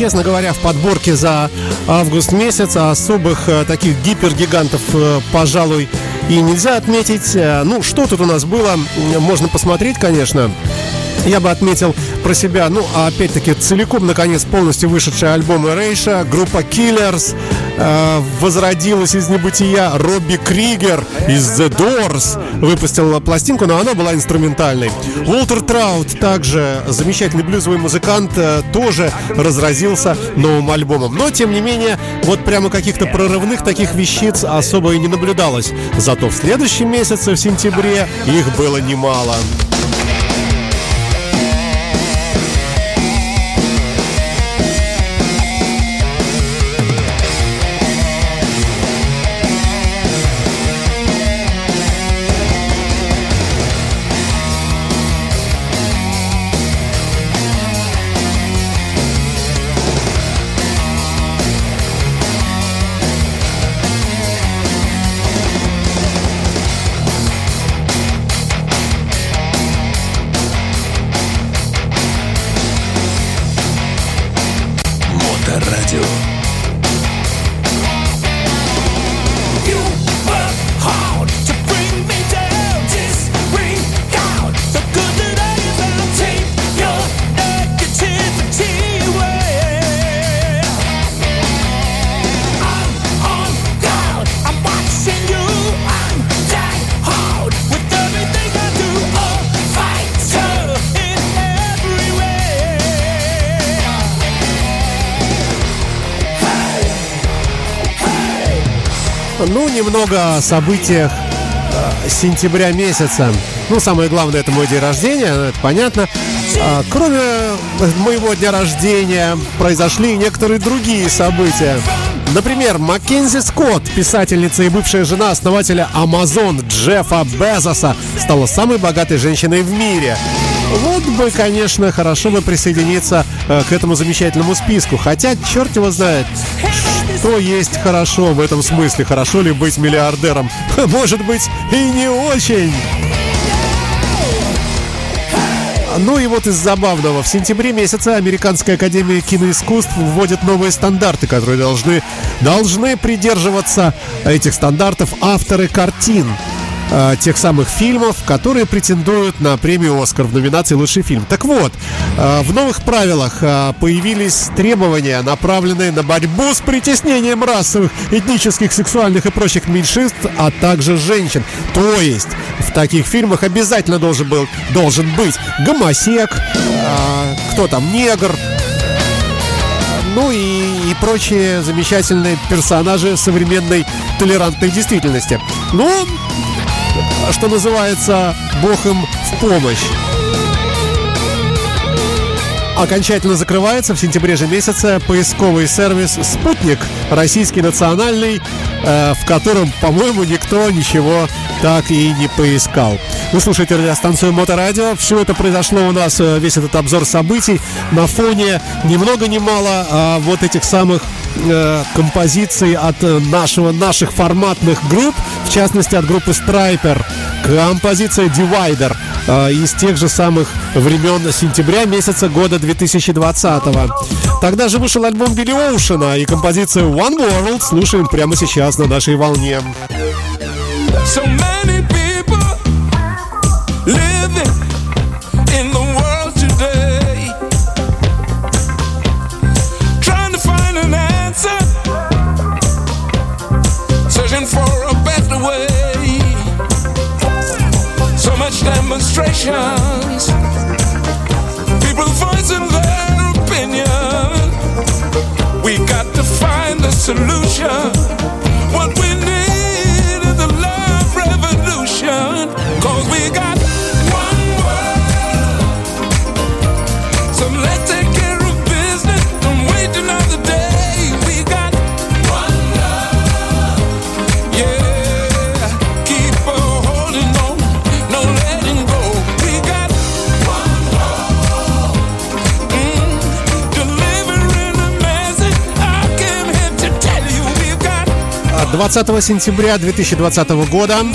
честно говоря, в подборке за август месяц особых э, таких гипергигантов, э, пожалуй, и нельзя отметить. Э, Ну, что тут у нас было, можно посмотреть, конечно. Я бы отметил про себя, ну, а опять-таки, целиком, наконец, полностью вышедший альбом Рейша, группа Killers, э, возродилась из небытия, Робби Кригер из The Doors выпустил пластинку, но она была инструментальной. Уолтер Траут, также замечательный блюзовый музыкант, э, тоже разразился новым альбомом. Но, тем не менее, вот прямо каких-то прорывных таких вещиц особо и не наблюдалось. Зато в следующем месяце, в сентябре, их было немало. О событиях э, сентября месяца. Ну, самое главное, это мой день рождения, это понятно. А, кроме моего дня рождения, произошли и некоторые другие события. Например, Маккензи Скотт, писательница и бывшая жена основателя Amazon Джеффа Безоса, стала самой богатой женщиной в мире. Вот бы, конечно, хорошо бы присоединиться э, к этому замечательному списку. Хотя, черт его знает, что есть хорошо в этом смысле. Хорошо ли быть миллиардером? Может быть, и не очень. Ну и вот из забавного. В сентябре месяце Американская Академия Киноискусств вводит новые стандарты, которые должны, должны придерживаться этих стандартов авторы картин. Э, тех самых фильмов, которые претендуют на премию «Оскар» в номинации «Лучший фильм». Так вот, э, в новых правилах э, появились требования, направленные на борьбу с притеснением расовых, этнических, сексуальных и прочих меньшинств, а также женщин. То есть в таких фильмах обязательно должен, был, должен быть гомосек, кто там, негр, ну и, и прочие замечательные персонажи современной толерантной действительности. Ну, что называется, Бог им в помощь. Окончательно закрывается в сентябре же месяце поисковый сервис «Спутник», российский национальный, э, в котором, по-моему, никто ничего так и не поискал. Вы слушаете радиостанцию Моторадио. Все это произошло у нас, э, весь этот обзор событий, на фоне ни много ни мало а вот этих самых э, композиций от э, нашего, наших форматных групп, в частности от группы Striper. Композиция Divider э, из тех же самых времен сентября месяца года 2020 Тогда же вышел альбом Билли Оушена и композицию One World слушаем прямо сейчас на нашей волне. Demonstrations, solution. 20 сентября 2020 года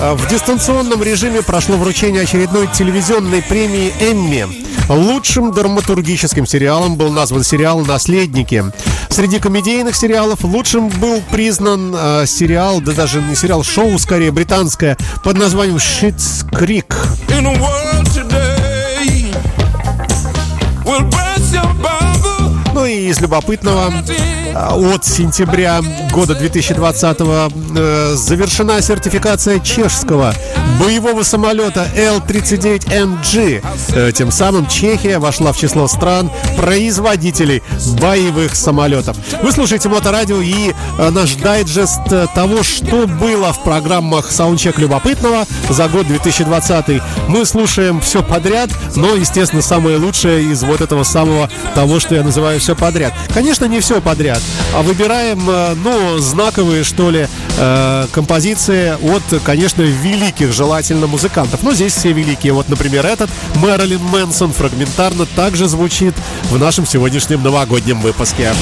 э, в дистанционном режиме прошло вручение очередной телевизионной премии «Эмми». Лучшим драматургическим сериалом был назван сериал «Наследники». Среди комедийных сериалов лучшим был признан э, сериал, да даже не сериал, шоу скорее, британское, под названием «Шитс Крик». Ну и из любопытного, от сентября года 2020 э, завершена сертификация чешского боевого самолета Л-39NG. Э, Тем самым Чехия вошла в число стран производителей боевых самолетов. Вы слушаете Моторадио и э, наш дайджест э, того, что было в программах Саундчек любопытного за год 2020. Мы слушаем все подряд, но, естественно, самое лучшее из вот этого самого того, что я называю все подряд. Конечно, не все подряд, а выбираем, э, ну, знаковые, что ли, э, композиции от, конечно, великих, желательно, музыкантов. Но здесь все великие. Вот, например, этот Мэрилин Мэнсон фрагментарно также звучит в нашем сегодняшнем новогоднем выпуске.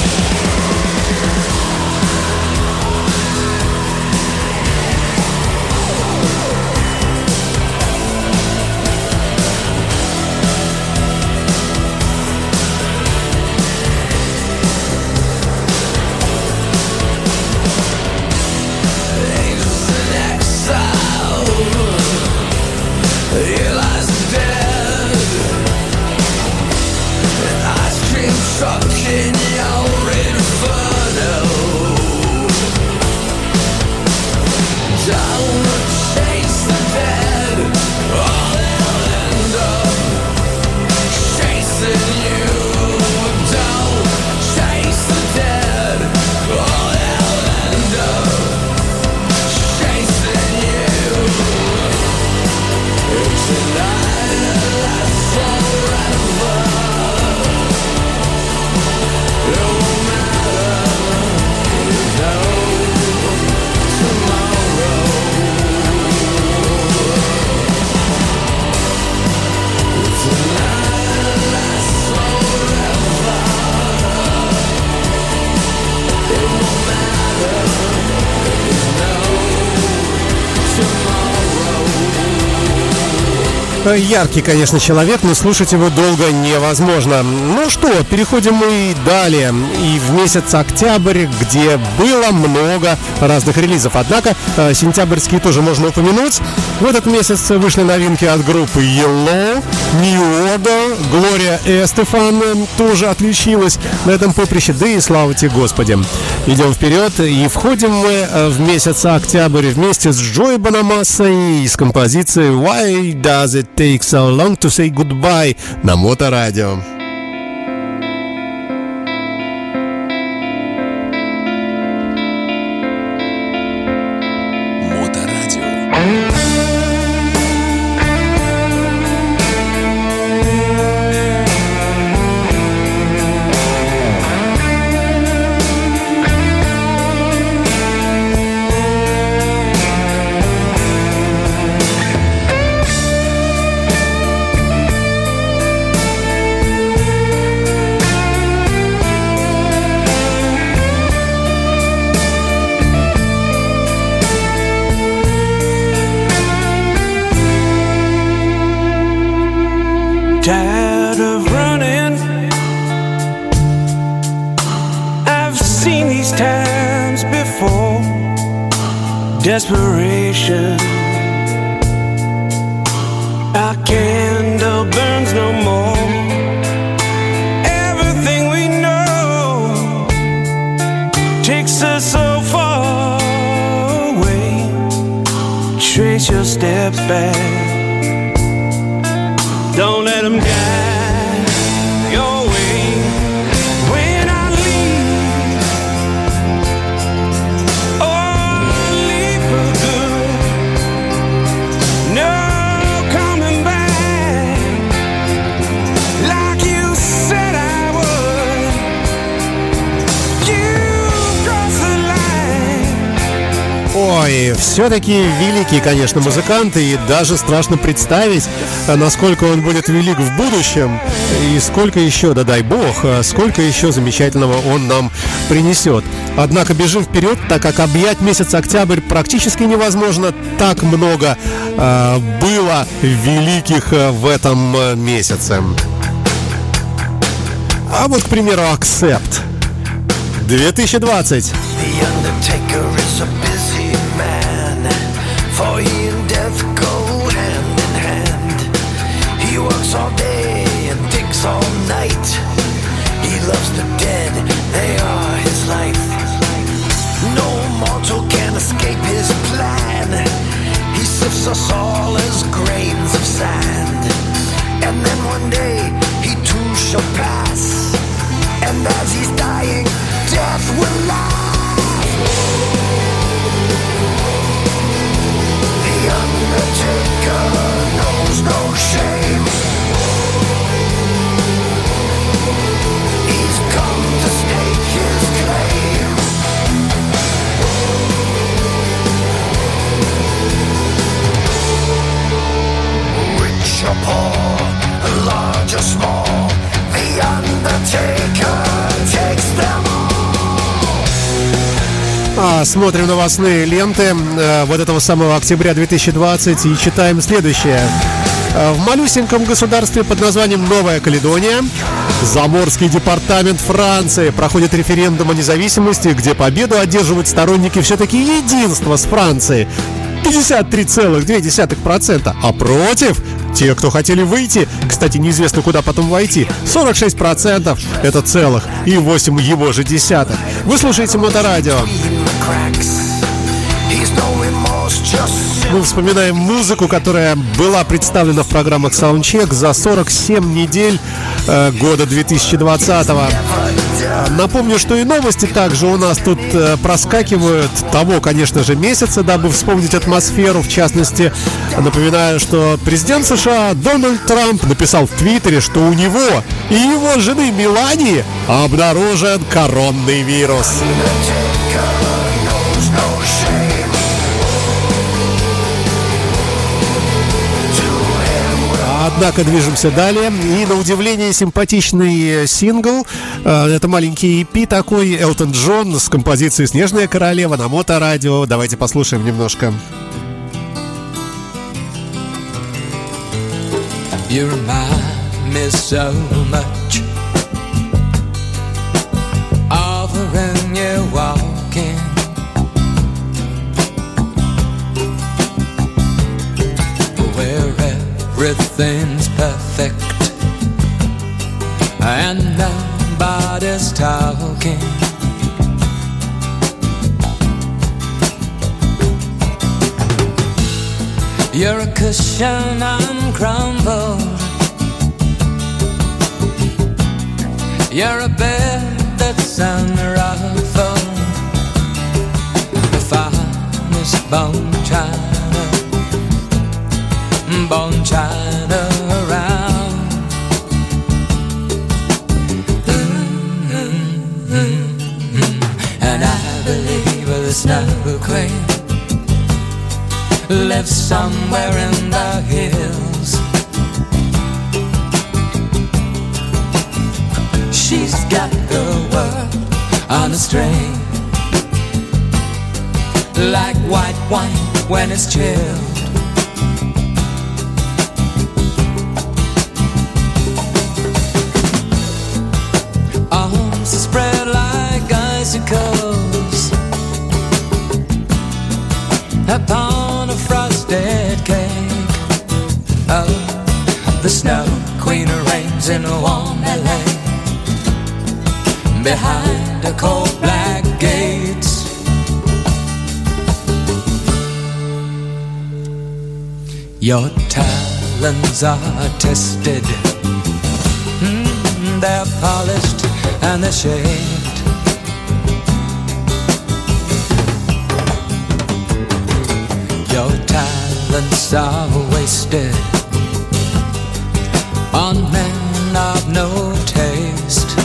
Яркий, конечно, человек, но слушать его долго невозможно. Ну что, переходим мы далее. И в месяц октябрь, где было много разных релизов. Однако э, сентябрьские тоже можно упомянуть. В этот месяц вышли новинки от группы Yellow, New Order, Глория Эстефан тоже отличилась на этом поприще, да и слава тебе Господи. Идем вперед и входим мы э, в месяц октябрь вместе с Джой Банамассой с композицией Why Does It Take So Long to Say Goodbye на Моторадио. Все-таки великий, конечно, музыкант, и даже страшно представить, а, насколько он будет велик в будущем, и сколько еще, да дай бог, а, сколько еще замечательного он нам принесет. Однако бежим вперед, так как объять месяц октябрь практически невозможно. Так много а, было великих в этом месяце. А вот, к примеру, Accept 2020. The Undertaker is a the dead, they are his life. No mortal can escape his plan. He sifts us all as grains of sand. And then one day he too shall pass. And as he's dying, death will laugh. The Undertaker knows no shame. Смотрим новостные ленты э, вот этого самого октября 2020 и читаем следующее. Э, В малюсеньком государстве под названием Новая Каледония Заморский департамент Франции проходит референдум о независимости, где победу одерживают сторонники все-таки единства с Францией. 53,2%, а против те, кто хотели выйти, кстати, неизвестно куда потом войти, 46% это целых и 8 его же десятых. Вы слушаете Моторадио. Мы вспоминаем музыку, которая была представлена в программах Soundcheck за 47 недель э, года 2020 Напомню, что и новости также у нас тут э, проскакивают того, конечно же, месяца, дабы вспомнить атмосферу. В частности, напоминаю, что президент США Дональд Трамп написал в Твиттере, что у него и его жены Мелании обнаружен коронный вирус. Однако движемся далее. И на удивление симпатичный э, сингл. Э, Это маленький EP такой. Элтон Джон с композицией «Снежная королева» на моторадио. Давайте послушаем немножко. You me so much of you're walking. Everything's perfect and nobody's talking. You're a cushion I'm uncrumbled. You're a bed that's unruffled. The finest bone china, bone china around. And I believe the snow queen lives somewhere in the hills. She's got the world on a string, like white wine when it's chilled. Reigns in a warm LA behind the cold black gates. Your talons are tested, Mm, they're polished and they're shaped. Your talents are wasted of no taste.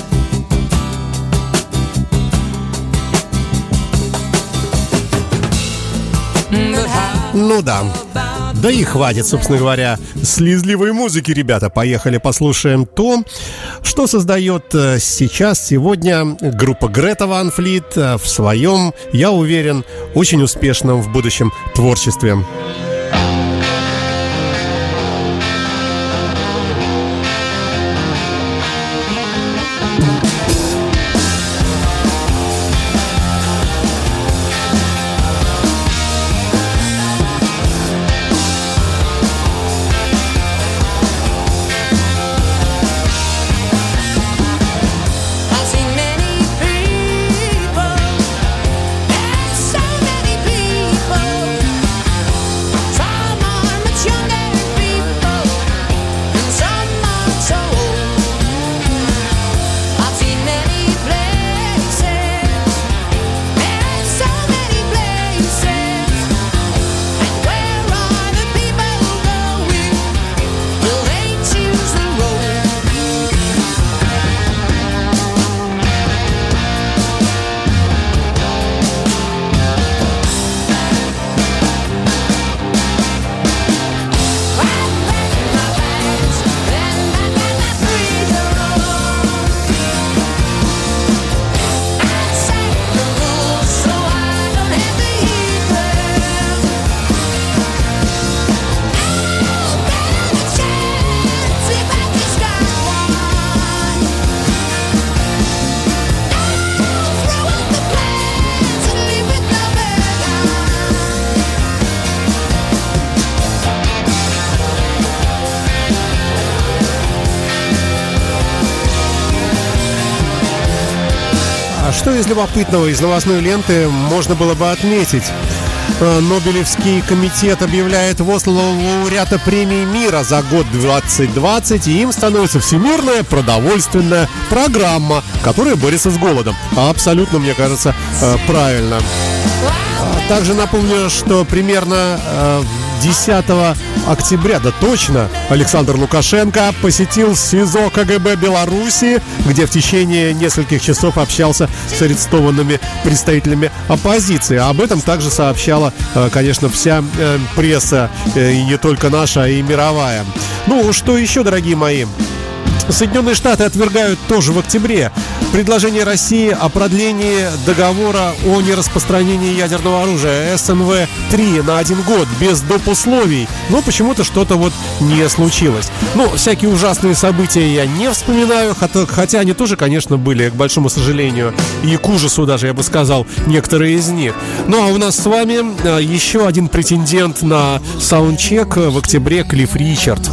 Ну да. Да и хватит, собственно говоря, слезливой музыки, ребята. Поехали послушаем то, что создает э, сейчас, сегодня группа Грета Ван Флит в своем, я уверен, очень успешном в будущем творчестве. I've любопытного из новостной ленты можно было бы отметить? Э, Нобелевский комитет объявляет Осло лауреата премии мира за год 2020, и им становится Всемирная продовольственная программа, которая борется с голодом. Абсолютно, мне кажется, э, правильно. Также напомню, что примерно э, 10 октября, да точно, Александр Лукашенко посетил СИЗО КГБ Беларуси, где в течение нескольких часов общался с арестованными представителями оппозиции. Об этом также сообщала, э, конечно, вся э, пресса, э, и не только наша, а и мировая. Ну, что еще, дорогие мои? Соединенные Штаты отвергают тоже в октябре предложение России о продлении договора о нераспространении ядерного оружия СНВ-3 на один год без доп. условий. Но почему-то что-то вот не случилось. Ну, всякие ужасные события я не вспоминаю, хотя, хотя они тоже, конечно, были, к большому сожалению, и к ужасу даже, я бы сказал, некоторые из них. Ну, а у нас с вами э, еще один претендент на саундчек в октябре Клифф Ричард.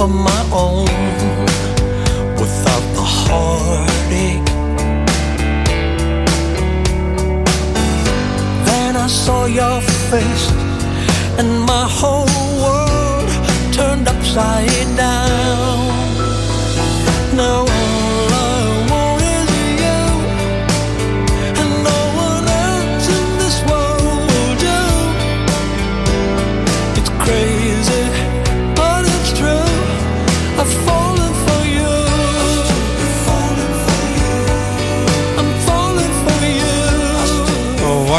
On my own without the heartache. Then I saw your face, and my whole world turned upside down. Now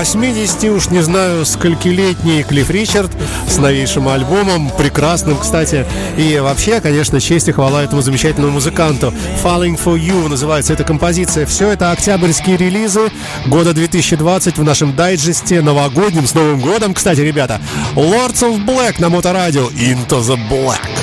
80 уж не знаю, сколькилетний Клифф Ричард с новейшим альбомом, прекрасным, кстати. И вообще, конечно, честь и хвала этому замечательному музыканту. Falling for You называется эта композиция. Все это октябрьские релизы года 2020 в нашем дайджесте новогоднем, с Новым годом, кстати, ребята. Lords of Black на Моторадио Into the Black.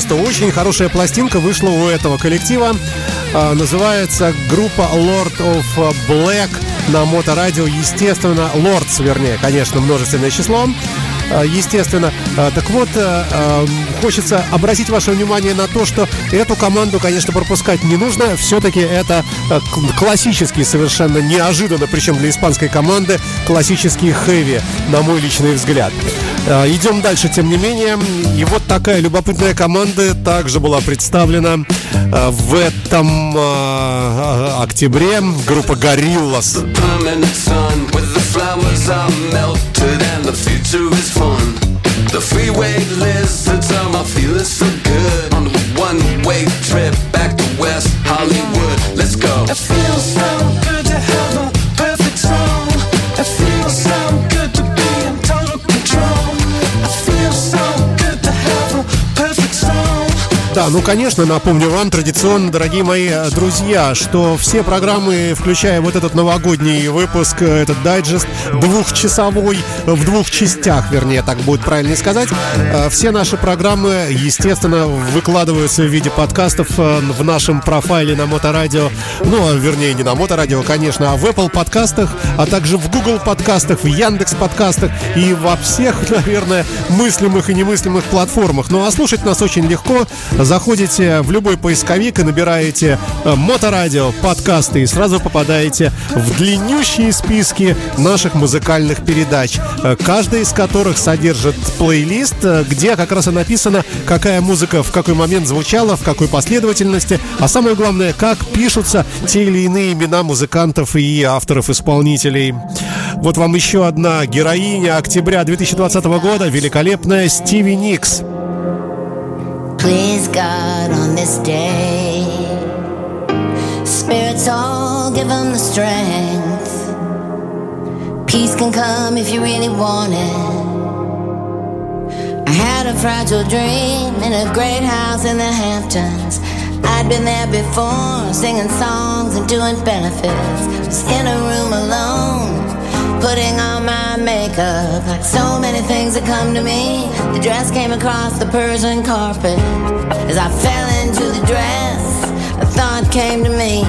Просто очень хорошая пластинка вышла у этого коллектива. А, называется группа Lord of Black на моторадио. Естественно, Lords, вернее, конечно, множественное число. А, Естественно. А, Так вот, хочется обратить ваше внимание на то, что эту команду, конечно, пропускать не нужно. Все-таки это классический, совершенно неожиданно, причем для испанской команды, классический хэви, на мой личный взгляд. А, Идем дальше, тем не менее. И вот такая любопытная команда также была представлена а, в этом а, а, октябре. Группа Гориллас. the freeway lizards are my feeling so good on a one-way trip Да, ну конечно, напомню вам традиционно, дорогие мои э, друзья, что все программы, включая вот этот новогодний выпуск, э, этот дайджест двухчасовой, э, в двух частях, вернее, так будет правильно сказать, все наши программы, естественно, выкладываются в виде подкастов в нашем профайле на Моторадио, ну, а, вернее, не на Моторадио, конечно, а в Apple подкастах, а также в Google подкастах, в Яндекс подкастах и во всех, наверное, мыслимых и немыслимых платформах. Ну, а слушать нас очень легко. Заходите в любой поисковик и набираете э, Моторадио, подкасты и сразу попадаете в длиннющие списки наших музыкальных передач, э, каждая из которых содержит плейлист, э, где как раз и написано, какая музыка в какой момент звучала, в какой последовательности, а самое главное, как пишутся те или иные имена музыкантов и авторов-исполнителей. Вот вам еще одна героиня октября 2020 года, великолепная Стиви Никс. Please God on this day. Spirits all give them the strength. Peace can come if you really want it. I had a fragile dream in a great house in the Hamptons. I'd been there before, singing songs and doing benefits. Was in a room alone, putting on my makeup. So many things that come to me, the dress came across the Persian carpet. As I fell into the dress, a thought came to me.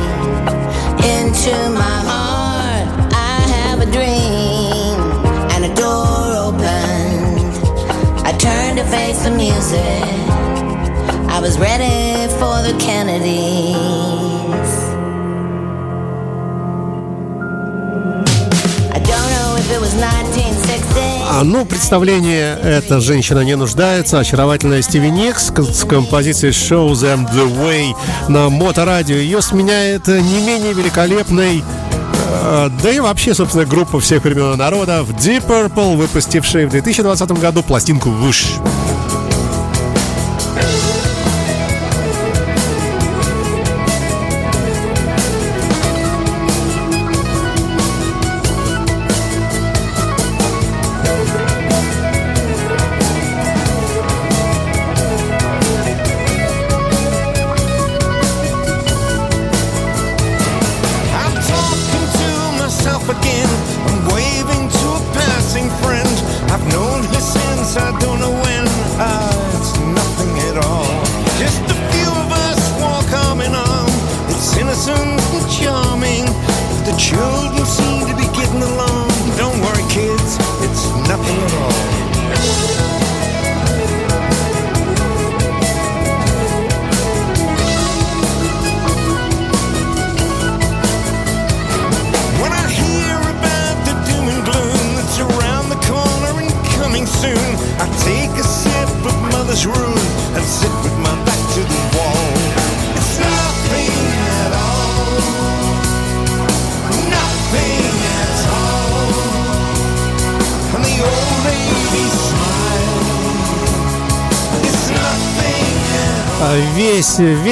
Into my heart, I have a dream, and a door opened. I turned to face the music. I was ready for the Kennedys. А, ну, представление «Эта женщина не нуждается» очаровательная Стиви Никс с композицией «Show them the way» на моторадио. Ее сменяет не менее великолепный э, да и вообще, собственно, группа всех времен народов Deep Purple, выпустившая в 2020 году пластинку «Вуш».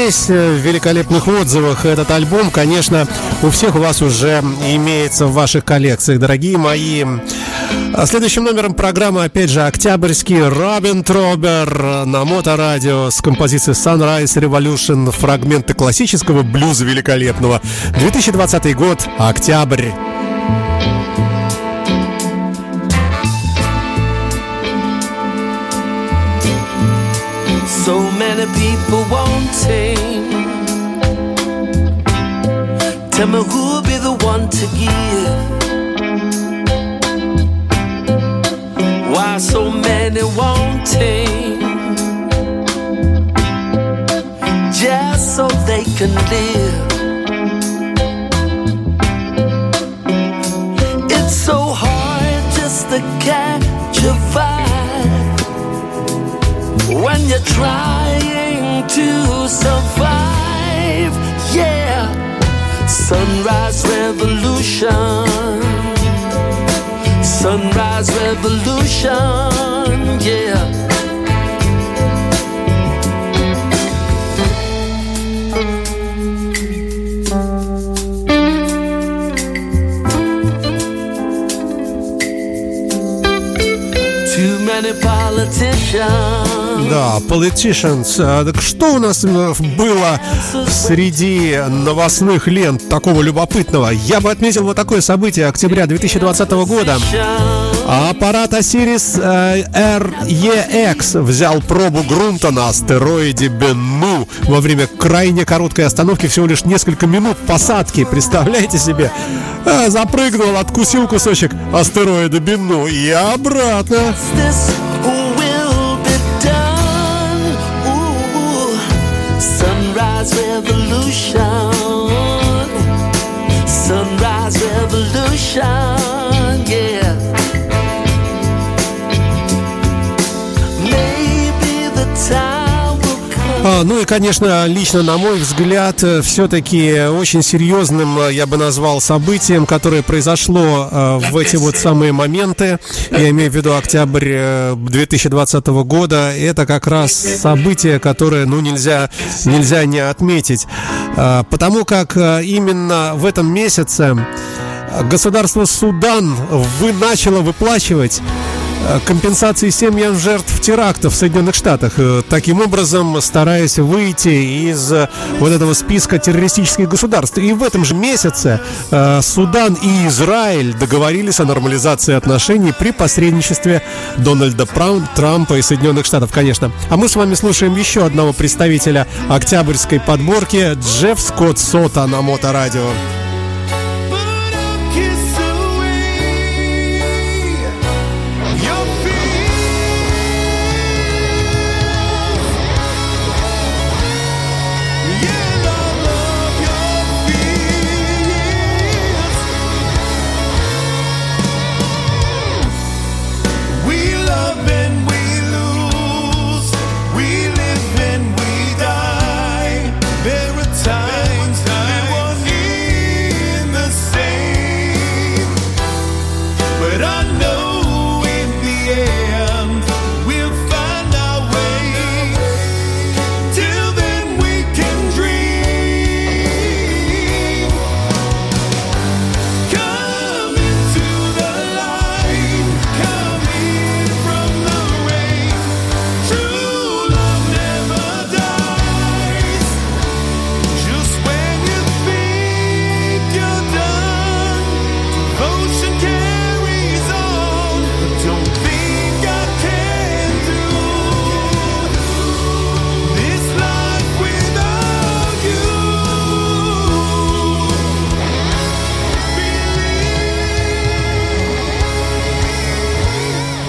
Весь э, в великолепных отзывах этот альбом, конечно, у всех у вас уже имеется в ваших коллекциях, дорогие мои. А Следующим номером программы, опять же, октябрьский Робин Тробер на моторадио с композицией Sunrise Revolution, фрагменты классического блюза великолепного. 2020 год, октябрь. Tell me who'll be the one to give. Why so many wanting? Just so they can live. It's so hard just to catch a vibe when you're trying to survive. Yeah, sunrise revolution, sunrise revolution. Yeah. Too many politicians Да, Politicians. А, что у нас э, было среди новостных лент такого любопытного? Я бы отметил вот такое событие октября 2020 года. Аппарат Осирис э, REX взял пробу грунта на астероиде Бенну во время крайне короткой остановки, всего лишь несколько минут посадки. Представляете себе? А, запрыгнул, откусил кусочек астероида Бенну и обратно. Sunrise revolution. Sunrise revolution. Ну и, конечно, лично, на мой взгляд, все-таки очень серьезным э, я бы назвал событием, которое произошло э, в эти вот самые моменты. Я имею в виду октябрь э, 2020 года. Это как раз событие, которое, ну, нельзя, нельзя не отметить. Э, Потому как э, именно в этом месяце государство Судан вы начало выплачивать э, компенсации семьям жертв терактов в Соединенных Штатах, э, таким образом стараясь выйти из э, вот этого списка террористических государств. И в этом же месяце э, Судан и Израиль договорились о нормализации отношений при посредничестве Дональда Трампа и Соединенных Штатов, конечно. А мы с вами слушаем еще одного представителя октябрьской подборки Джефф Скотт Сота на Моторадио. Kiss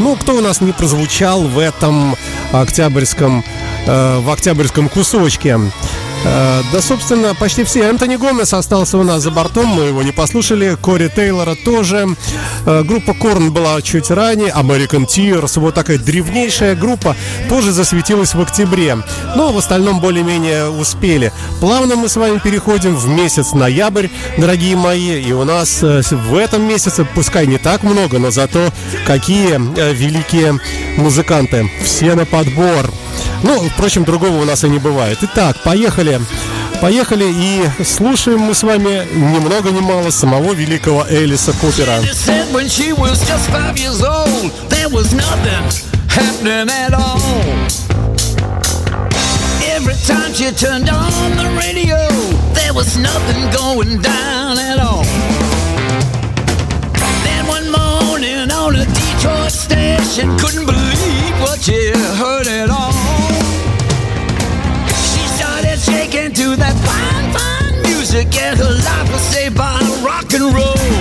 Ну, кто у нас не прозвучал в этом октябрьском, э, в октябрьском кусочке? Э, да, собственно, почти все. Антони Гомес остался у нас за бортом, мы его не послушали. Кори Тейлора тоже. Э, группа Корн была чуть ранее. American Tears, вот такая древнейшая группа, тоже засветилась в октябре. Но в остальном более-менее успели. Плавно мы с вами переходим в месяц ноябрь, дорогие мои. И у нас э, в этом месяце, пускай не так много, но зато какие великие музыканты. Все на подбор. Ну, впрочем, другого у нас и не бывает. Итак, поехали. Поехали и слушаем мы с вами ни много ни мало самого великого Элиса Купера. On a Detroit station, couldn't believe what she heard at all. To that fine, fine music, and her life was saved by rock and roll.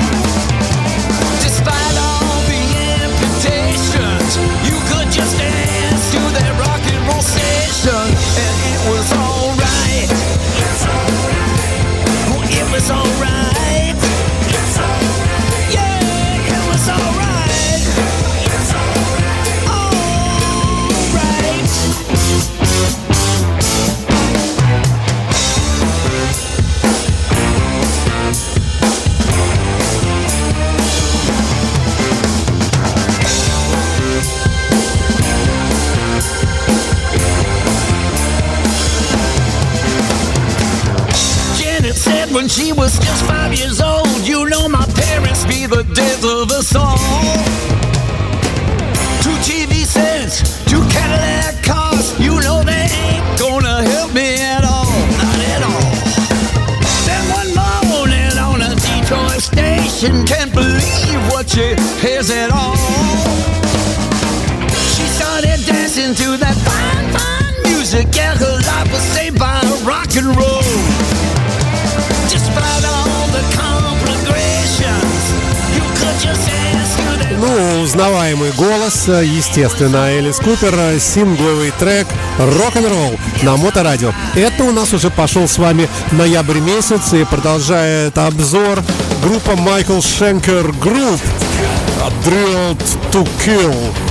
when she was just five years old. You know my parents be the death of us all. Two TV sets, two Cadillac cars. You know they ain't gonna help me at all, not at all. Then one morning on a Detroit station, can't believe what she hears at all. She started dancing to that fine, fine music. Yeah, her life was saved by rock and roll. Ну, узнаваемый голос, естественно, Элис Купер, сингловый трек «Рок-н-ролл» на Моторадио. Это у нас уже пошел с вами ноябрь месяц и продолжает обзор группа Michael Schenker Group «Drilled to Kill».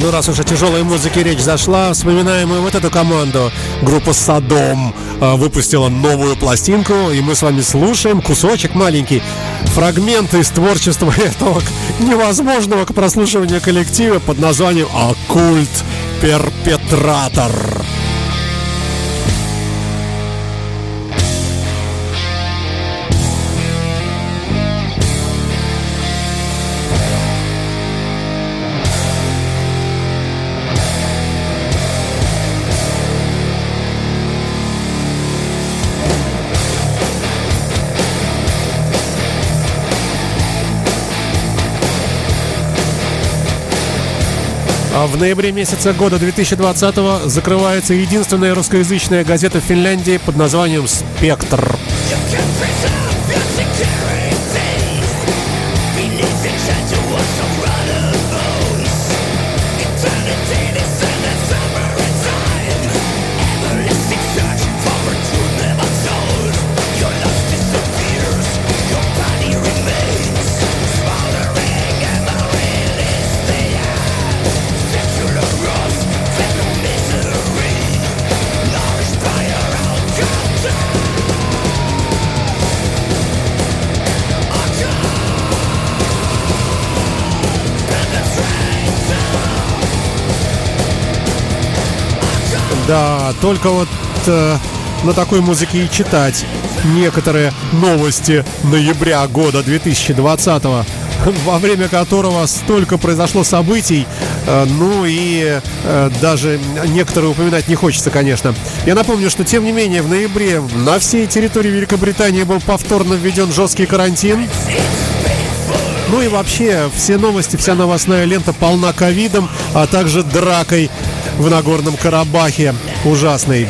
Ну, раз уж о тяжелой музыке речь зашла, вспоминаем и вот эту команду. Группа «Садом» а, выпустила новую пластинку, и мы с вами слушаем кусочек маленький, фрагмент из творчества этого невозможного к прослушиванию коллектива под названием «Оккульт Перпетратор». В ноябре месяца года 2020 закрывается единственная русскоязычная газета в Финляндии под названием «Спектр». Да, только вот э, на такой музыке и читать некоторые новости ноября года 2020 во время которого столько произошло событий, э, ну и э, даже некоторые упоминать не хочется, конечно. Я напомню, что тем не менее в ноябре на всей территории Великобритании был повторно введен жесткий карантин. Ну и вообще, все новости, вся новостная лента полна ковидом, а также дракой в Нагорном Карабахе. Ужасный.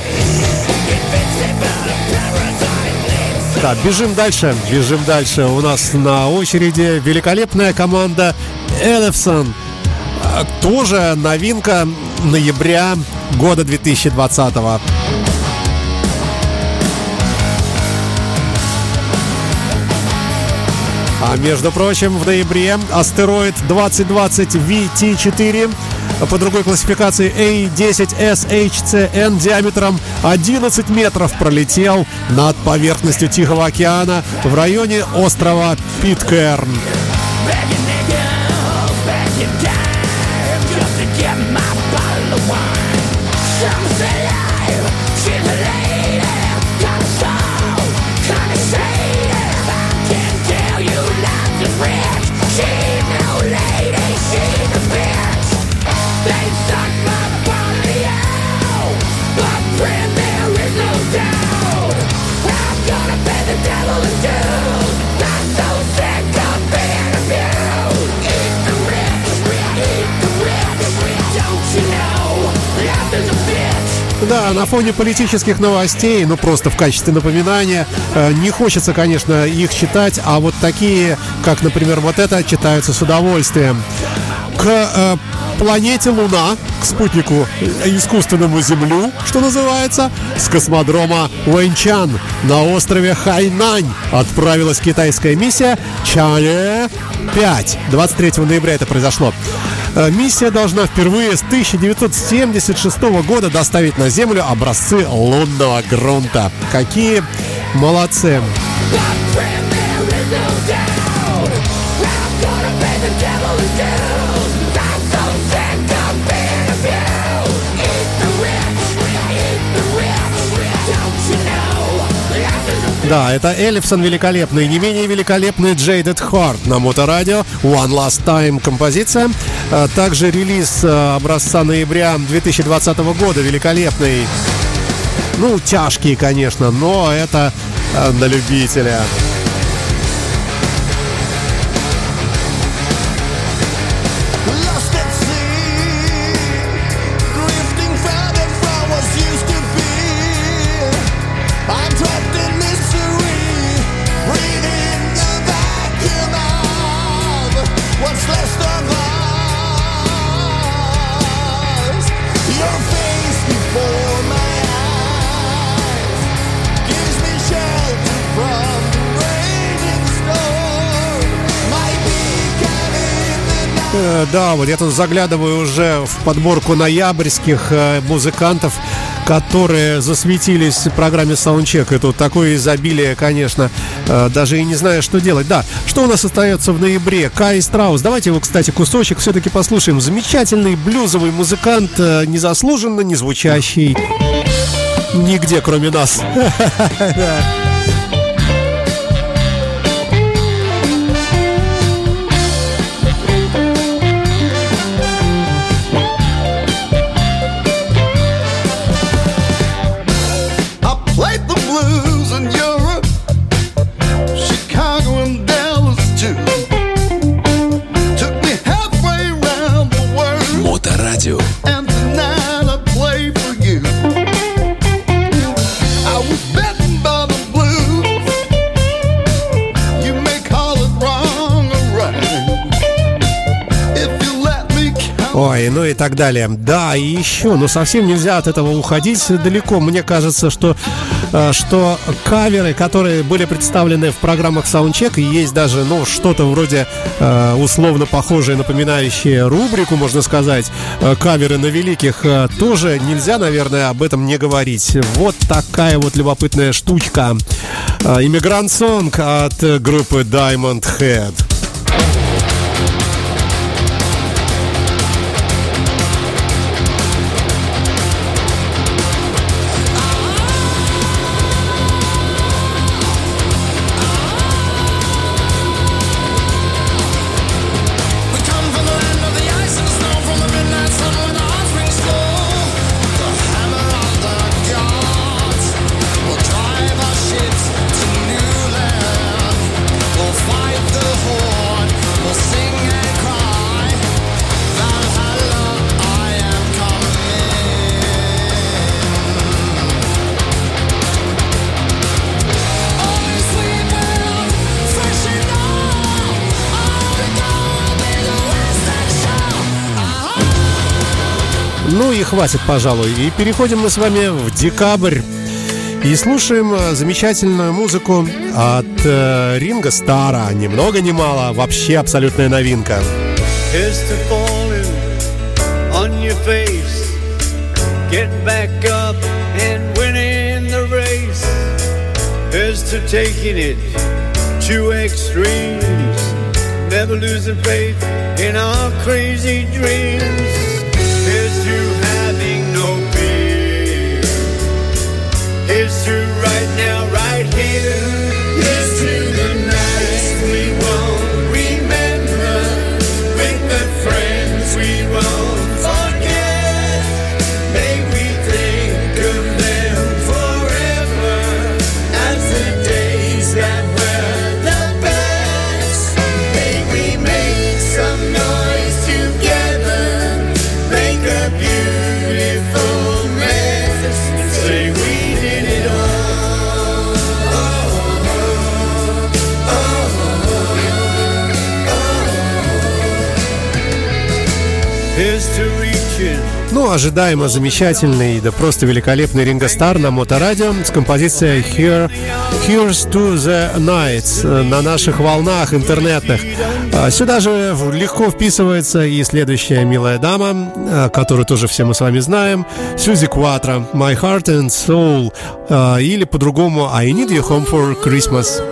Да, бежим дальше, бежим дальше. У нас на очереди великолепная команда Элефсон. А, Тоже новинка ноября года 2020 А между прочим, в ноябре астероид 2020 VT4 по другой классификации A10SHCN диаметром 11 метров пролетел над поверхностью Тихого океана в районе острова Питкерн. Да, на фоне политических новостей, ну просто в качестве напоминания, э, не хочется, конечно, их читать, а вот такие, как, например, вот это, читаются с удовольствием. К э, планете Луна, к спутнику э, искусственному Землю, что называется, с космодрома Вэньчан на острове Хайнань отправилась китайская миссия Чане 5. 23 ноября это произошло. Э, Миссия должна впервые с 1976 года доставить на Землю образцы лунного грунта. Какие молодцы! Да, это Эллифсон великолепный, не менее великолепный Jaded Heart на моторадио. One Last Time композиция. А Также релиз э, образца ноября 2020 года великолепный. Ну, тяжкий, конечно, но это э, на любителя. Да, вот я тут заглядываю уже в подборку ноябрьских э, музыкантов, которые засветились в программе Soundcheck. И тут такое изобилие, конечно, э, даже и не знаю, что делать. Да, что у нас остается в ноябре? Кай Страус. Давайте его, кстати, кусочек все-таки послушаем. Замечательный блюзовый музыкант, э, незаслуженно не звучащий нигде, кроме нас. ну и так далее. Да, и еще, но совсем нельзя от этого уходить далеко. Мне кажется, что, э, что каверы, которые были представлены в программах Soundcheck, и есть даже, ну, что-то вроде э, условно похожее, напоминающее рубрику, можно сказать, э, каверы на великих, тоже нельзя, наверное, об этом не говорить. Вот такая вот любопытная штучка. Иммигрант Сонг от группы Diamond Head. Хватит, пожалуй. И переходим мы с вами в декабрь. И слушаем э, замечательную музыку от э, Ринга Стара. Ни много ни мало, вообще абсолютная новинка. Never losing faith in our crazy dreams. Ожидаемо замечательный, да просто великолепный Ринго Стар на Моторадио с композицией Here, Here's to the Nights на наших волнах интернетных. А Сюда же легко вписывается и следующая милая дама, э, которую тоже все мы с вами знаем, Сьюзи Кватро, My Heart and Soul, э, или по-другому I Need You Home for Christmas.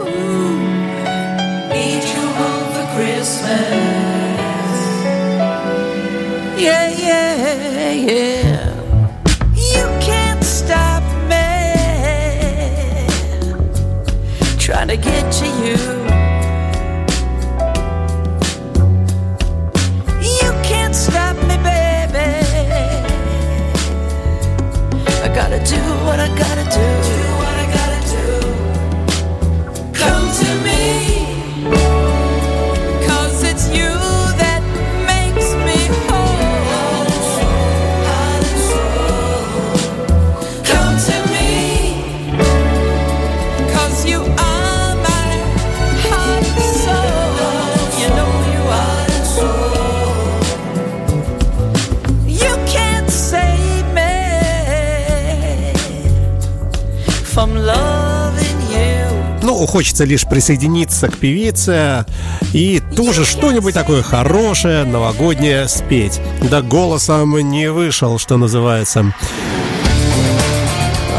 Хочется лишь присоединиться к певице и тоже что-нибудь такое хорошее, новогоднее спеть. Да голосом не вышел, что называется.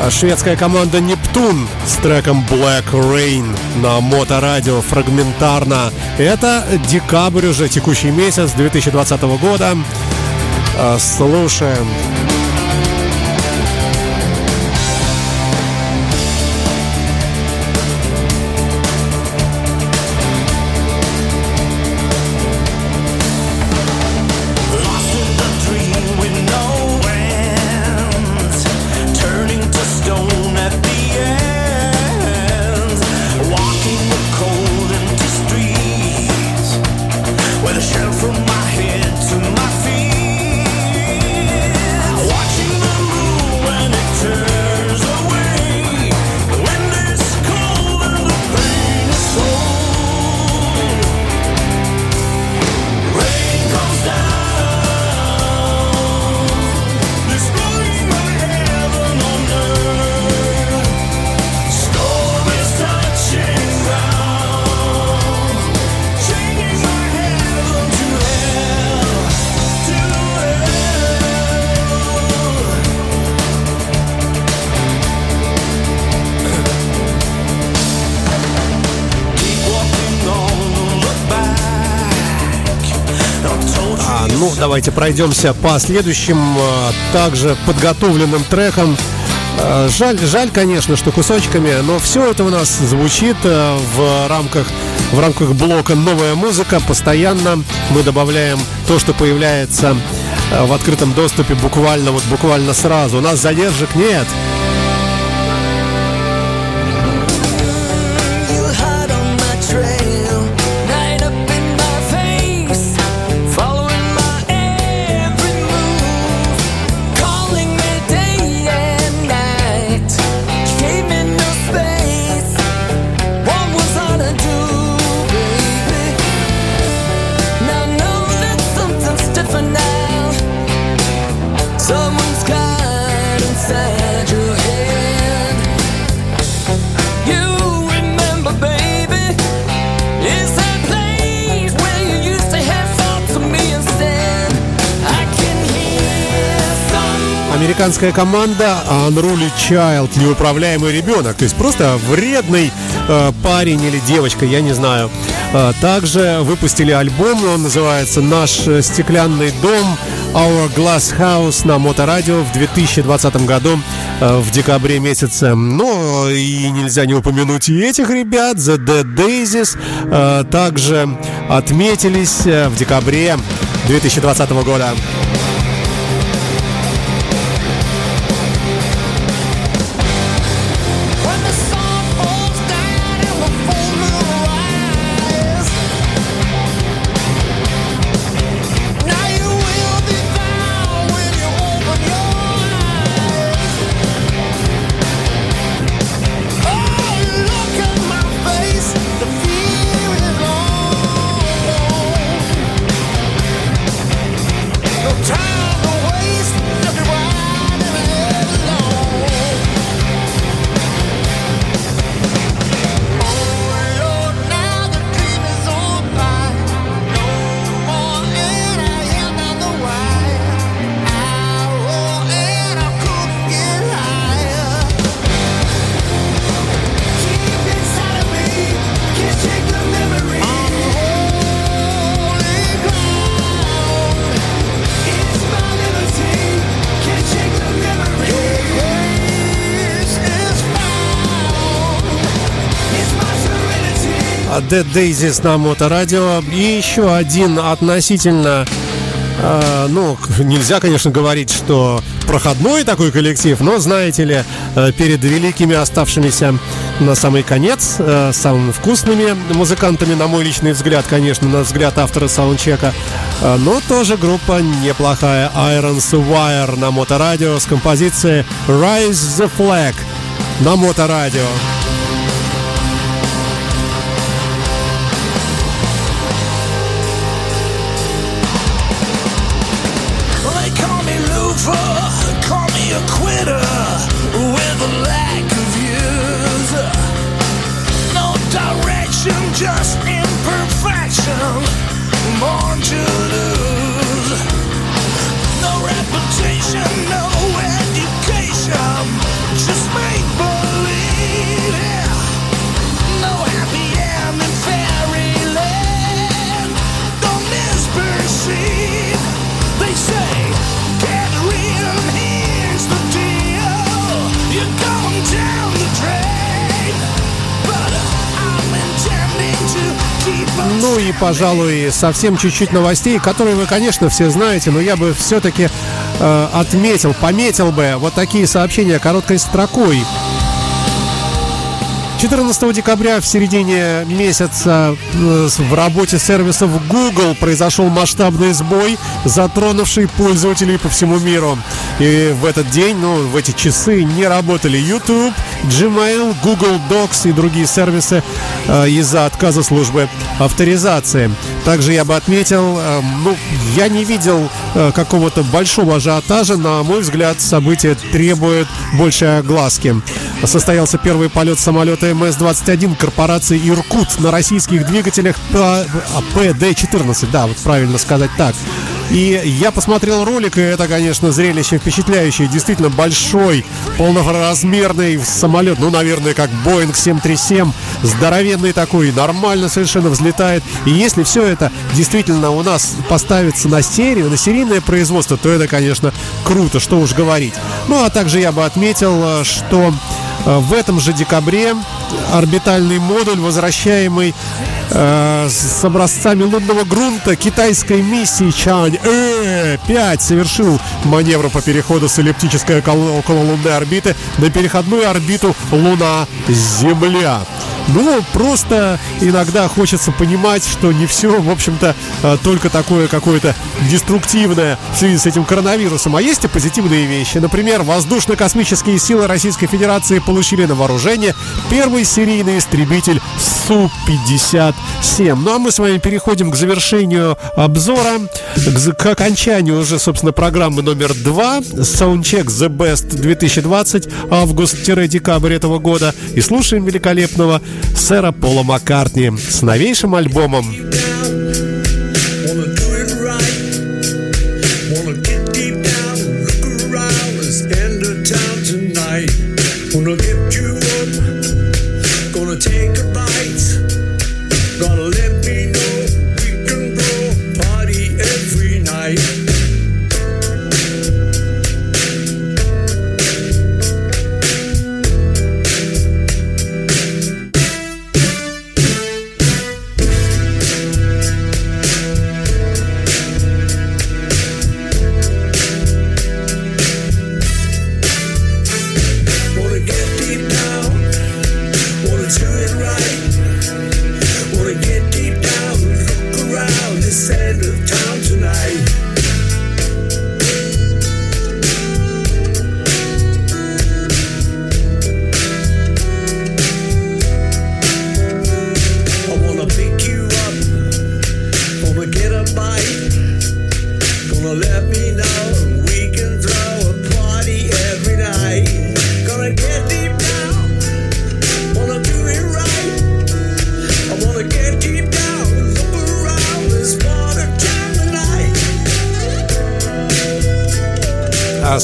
Шведская команда «Нептун» с треком «Black Rain» на Моторадио фрагментарно. Это декабрь уже, текущий месяц 2020 года. А, Слушаем. Давайте пройдемся по следующим а, также подготовленным трекам. А, Жаль, жаль, конечно, что кусочками, но все это у нас звучит а, в рамках в рамках блока новая музыка. Постоянно мы добавляем то, что появляется в открытом доступе буквально вот буквально сразу. У нас задержек нет. Американская команда Unruly Child, неуправляемый ребенок, то есть просто вредный э, парень или девочка, я не знаю. Э, также выпустили альбом, он называется «Наш стеклянный дом», Our Glass House на Моторадио в 2020 году э, в декабре месяце. Но и нельзя не упомянуть и этих ребят, The Dead Daisies, э, также отметились э, в декабре 2020 года. Dead Daisies на Моторадио. И еще один относительно э, ну, нельзя, конечно, говорить, что проходной такой коллектив, но, знаете ли, э, перед великими оставшимися на самый конец, э, самыми вкусными музыкантами, на мой личный взгляд, конечно, на взгляд автора саундчека, э, но тоже группа неплохая. Irons Wire на Моторадио с композицией Rise the Flag на Моторадио. И, пожалуй, совсем чуть-чуть новостей, которые вы, конечно, все знаете, но я бы все-таки э, отметил, пометил бы вот такие сообщения короткой строкой. 14 декабря в середине месяца э, в работе сервисов Google произошел масштабный сбой, затронувший пользователей по всему миру. И в этот день, ну, в эти часы не работали YouTube, Gmail, Google Docs и другие сервисы э, из-за отказа службы авторизации. Также я бы отметил, э, ну, я не видел э, какого-то большого ажиотажа. На мой взгляд, событие требует большей огласки. Состоялся первый полет самолета МС-21 корпорации «Иркут» на российских двигателях П- а, ПД-14, да, вот правильно сказать так. И я посмотрел ролик, и это, конечно, зрелище впечатляющее. Действительно большой, полноразмерный самолет, ну, наверное, как Boeing 737, здоровенный такой, нормально совершенно взлетает. И если все это действительно у нас поставится на серию, на серийное производство, то это, конечно, круто, что уж говорить. Ну, а также я бы отметил, э, что в этом же декабре орбитальный модуль, возвращаемый э, с образцами лунного грунта китайской миссии Чань-Э-5 совершил маневр по переходу с эллиптической около, около лунной орбиты на переходную орбиту Луна-Земля. Ну, просто иногда хочется понимать, что не все, в общем-то, э, только такое какое-то деструктивное в связи с этим коронавирусом. А есть и позитивные вещи. Например, воздушно-космические силы Российской Федерации получили на вооружение первый серийный истребитель Су-57. Ну, а мы с вами переходим к завершению обзора, к, к окончанию уже, собственно, программы номер два Soundcheck The Best 2020, август-декабрь этого года. И слушаем великолепного сэра Пола Маккартни с новейшим альбомом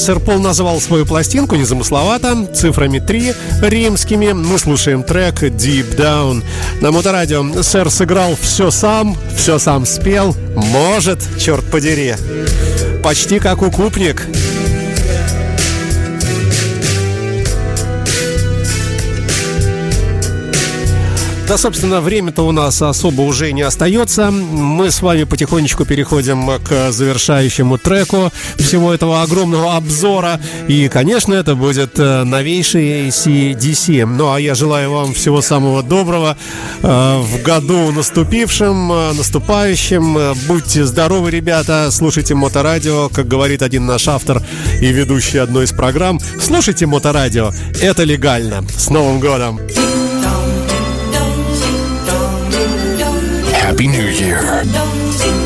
Сэр Пол назвал свою пластинку незамысловато, цифрами 3 римскими. Мы слушаем трек Deep Down. На моторадио сэр сыграл все сам, все сам спел. Может, черт подери. Почти как укупник. Да, собственно, время-то у нас особо уже не остается. Мы с вами потихонечку переходим к завершающему треку всего этого огромного обзора. И, конечно, это будет э, новейший ACDC. Ну, а я желаю вам всего самого доброго э, в году наступившем, э, наступающем. Будьте здоровы, ребята. Слушайте Моторадио, как говорит один наш автор и ведущий одной из программ. Слушайте Моторадио. Это легально. С Новым годом! Happy New Year.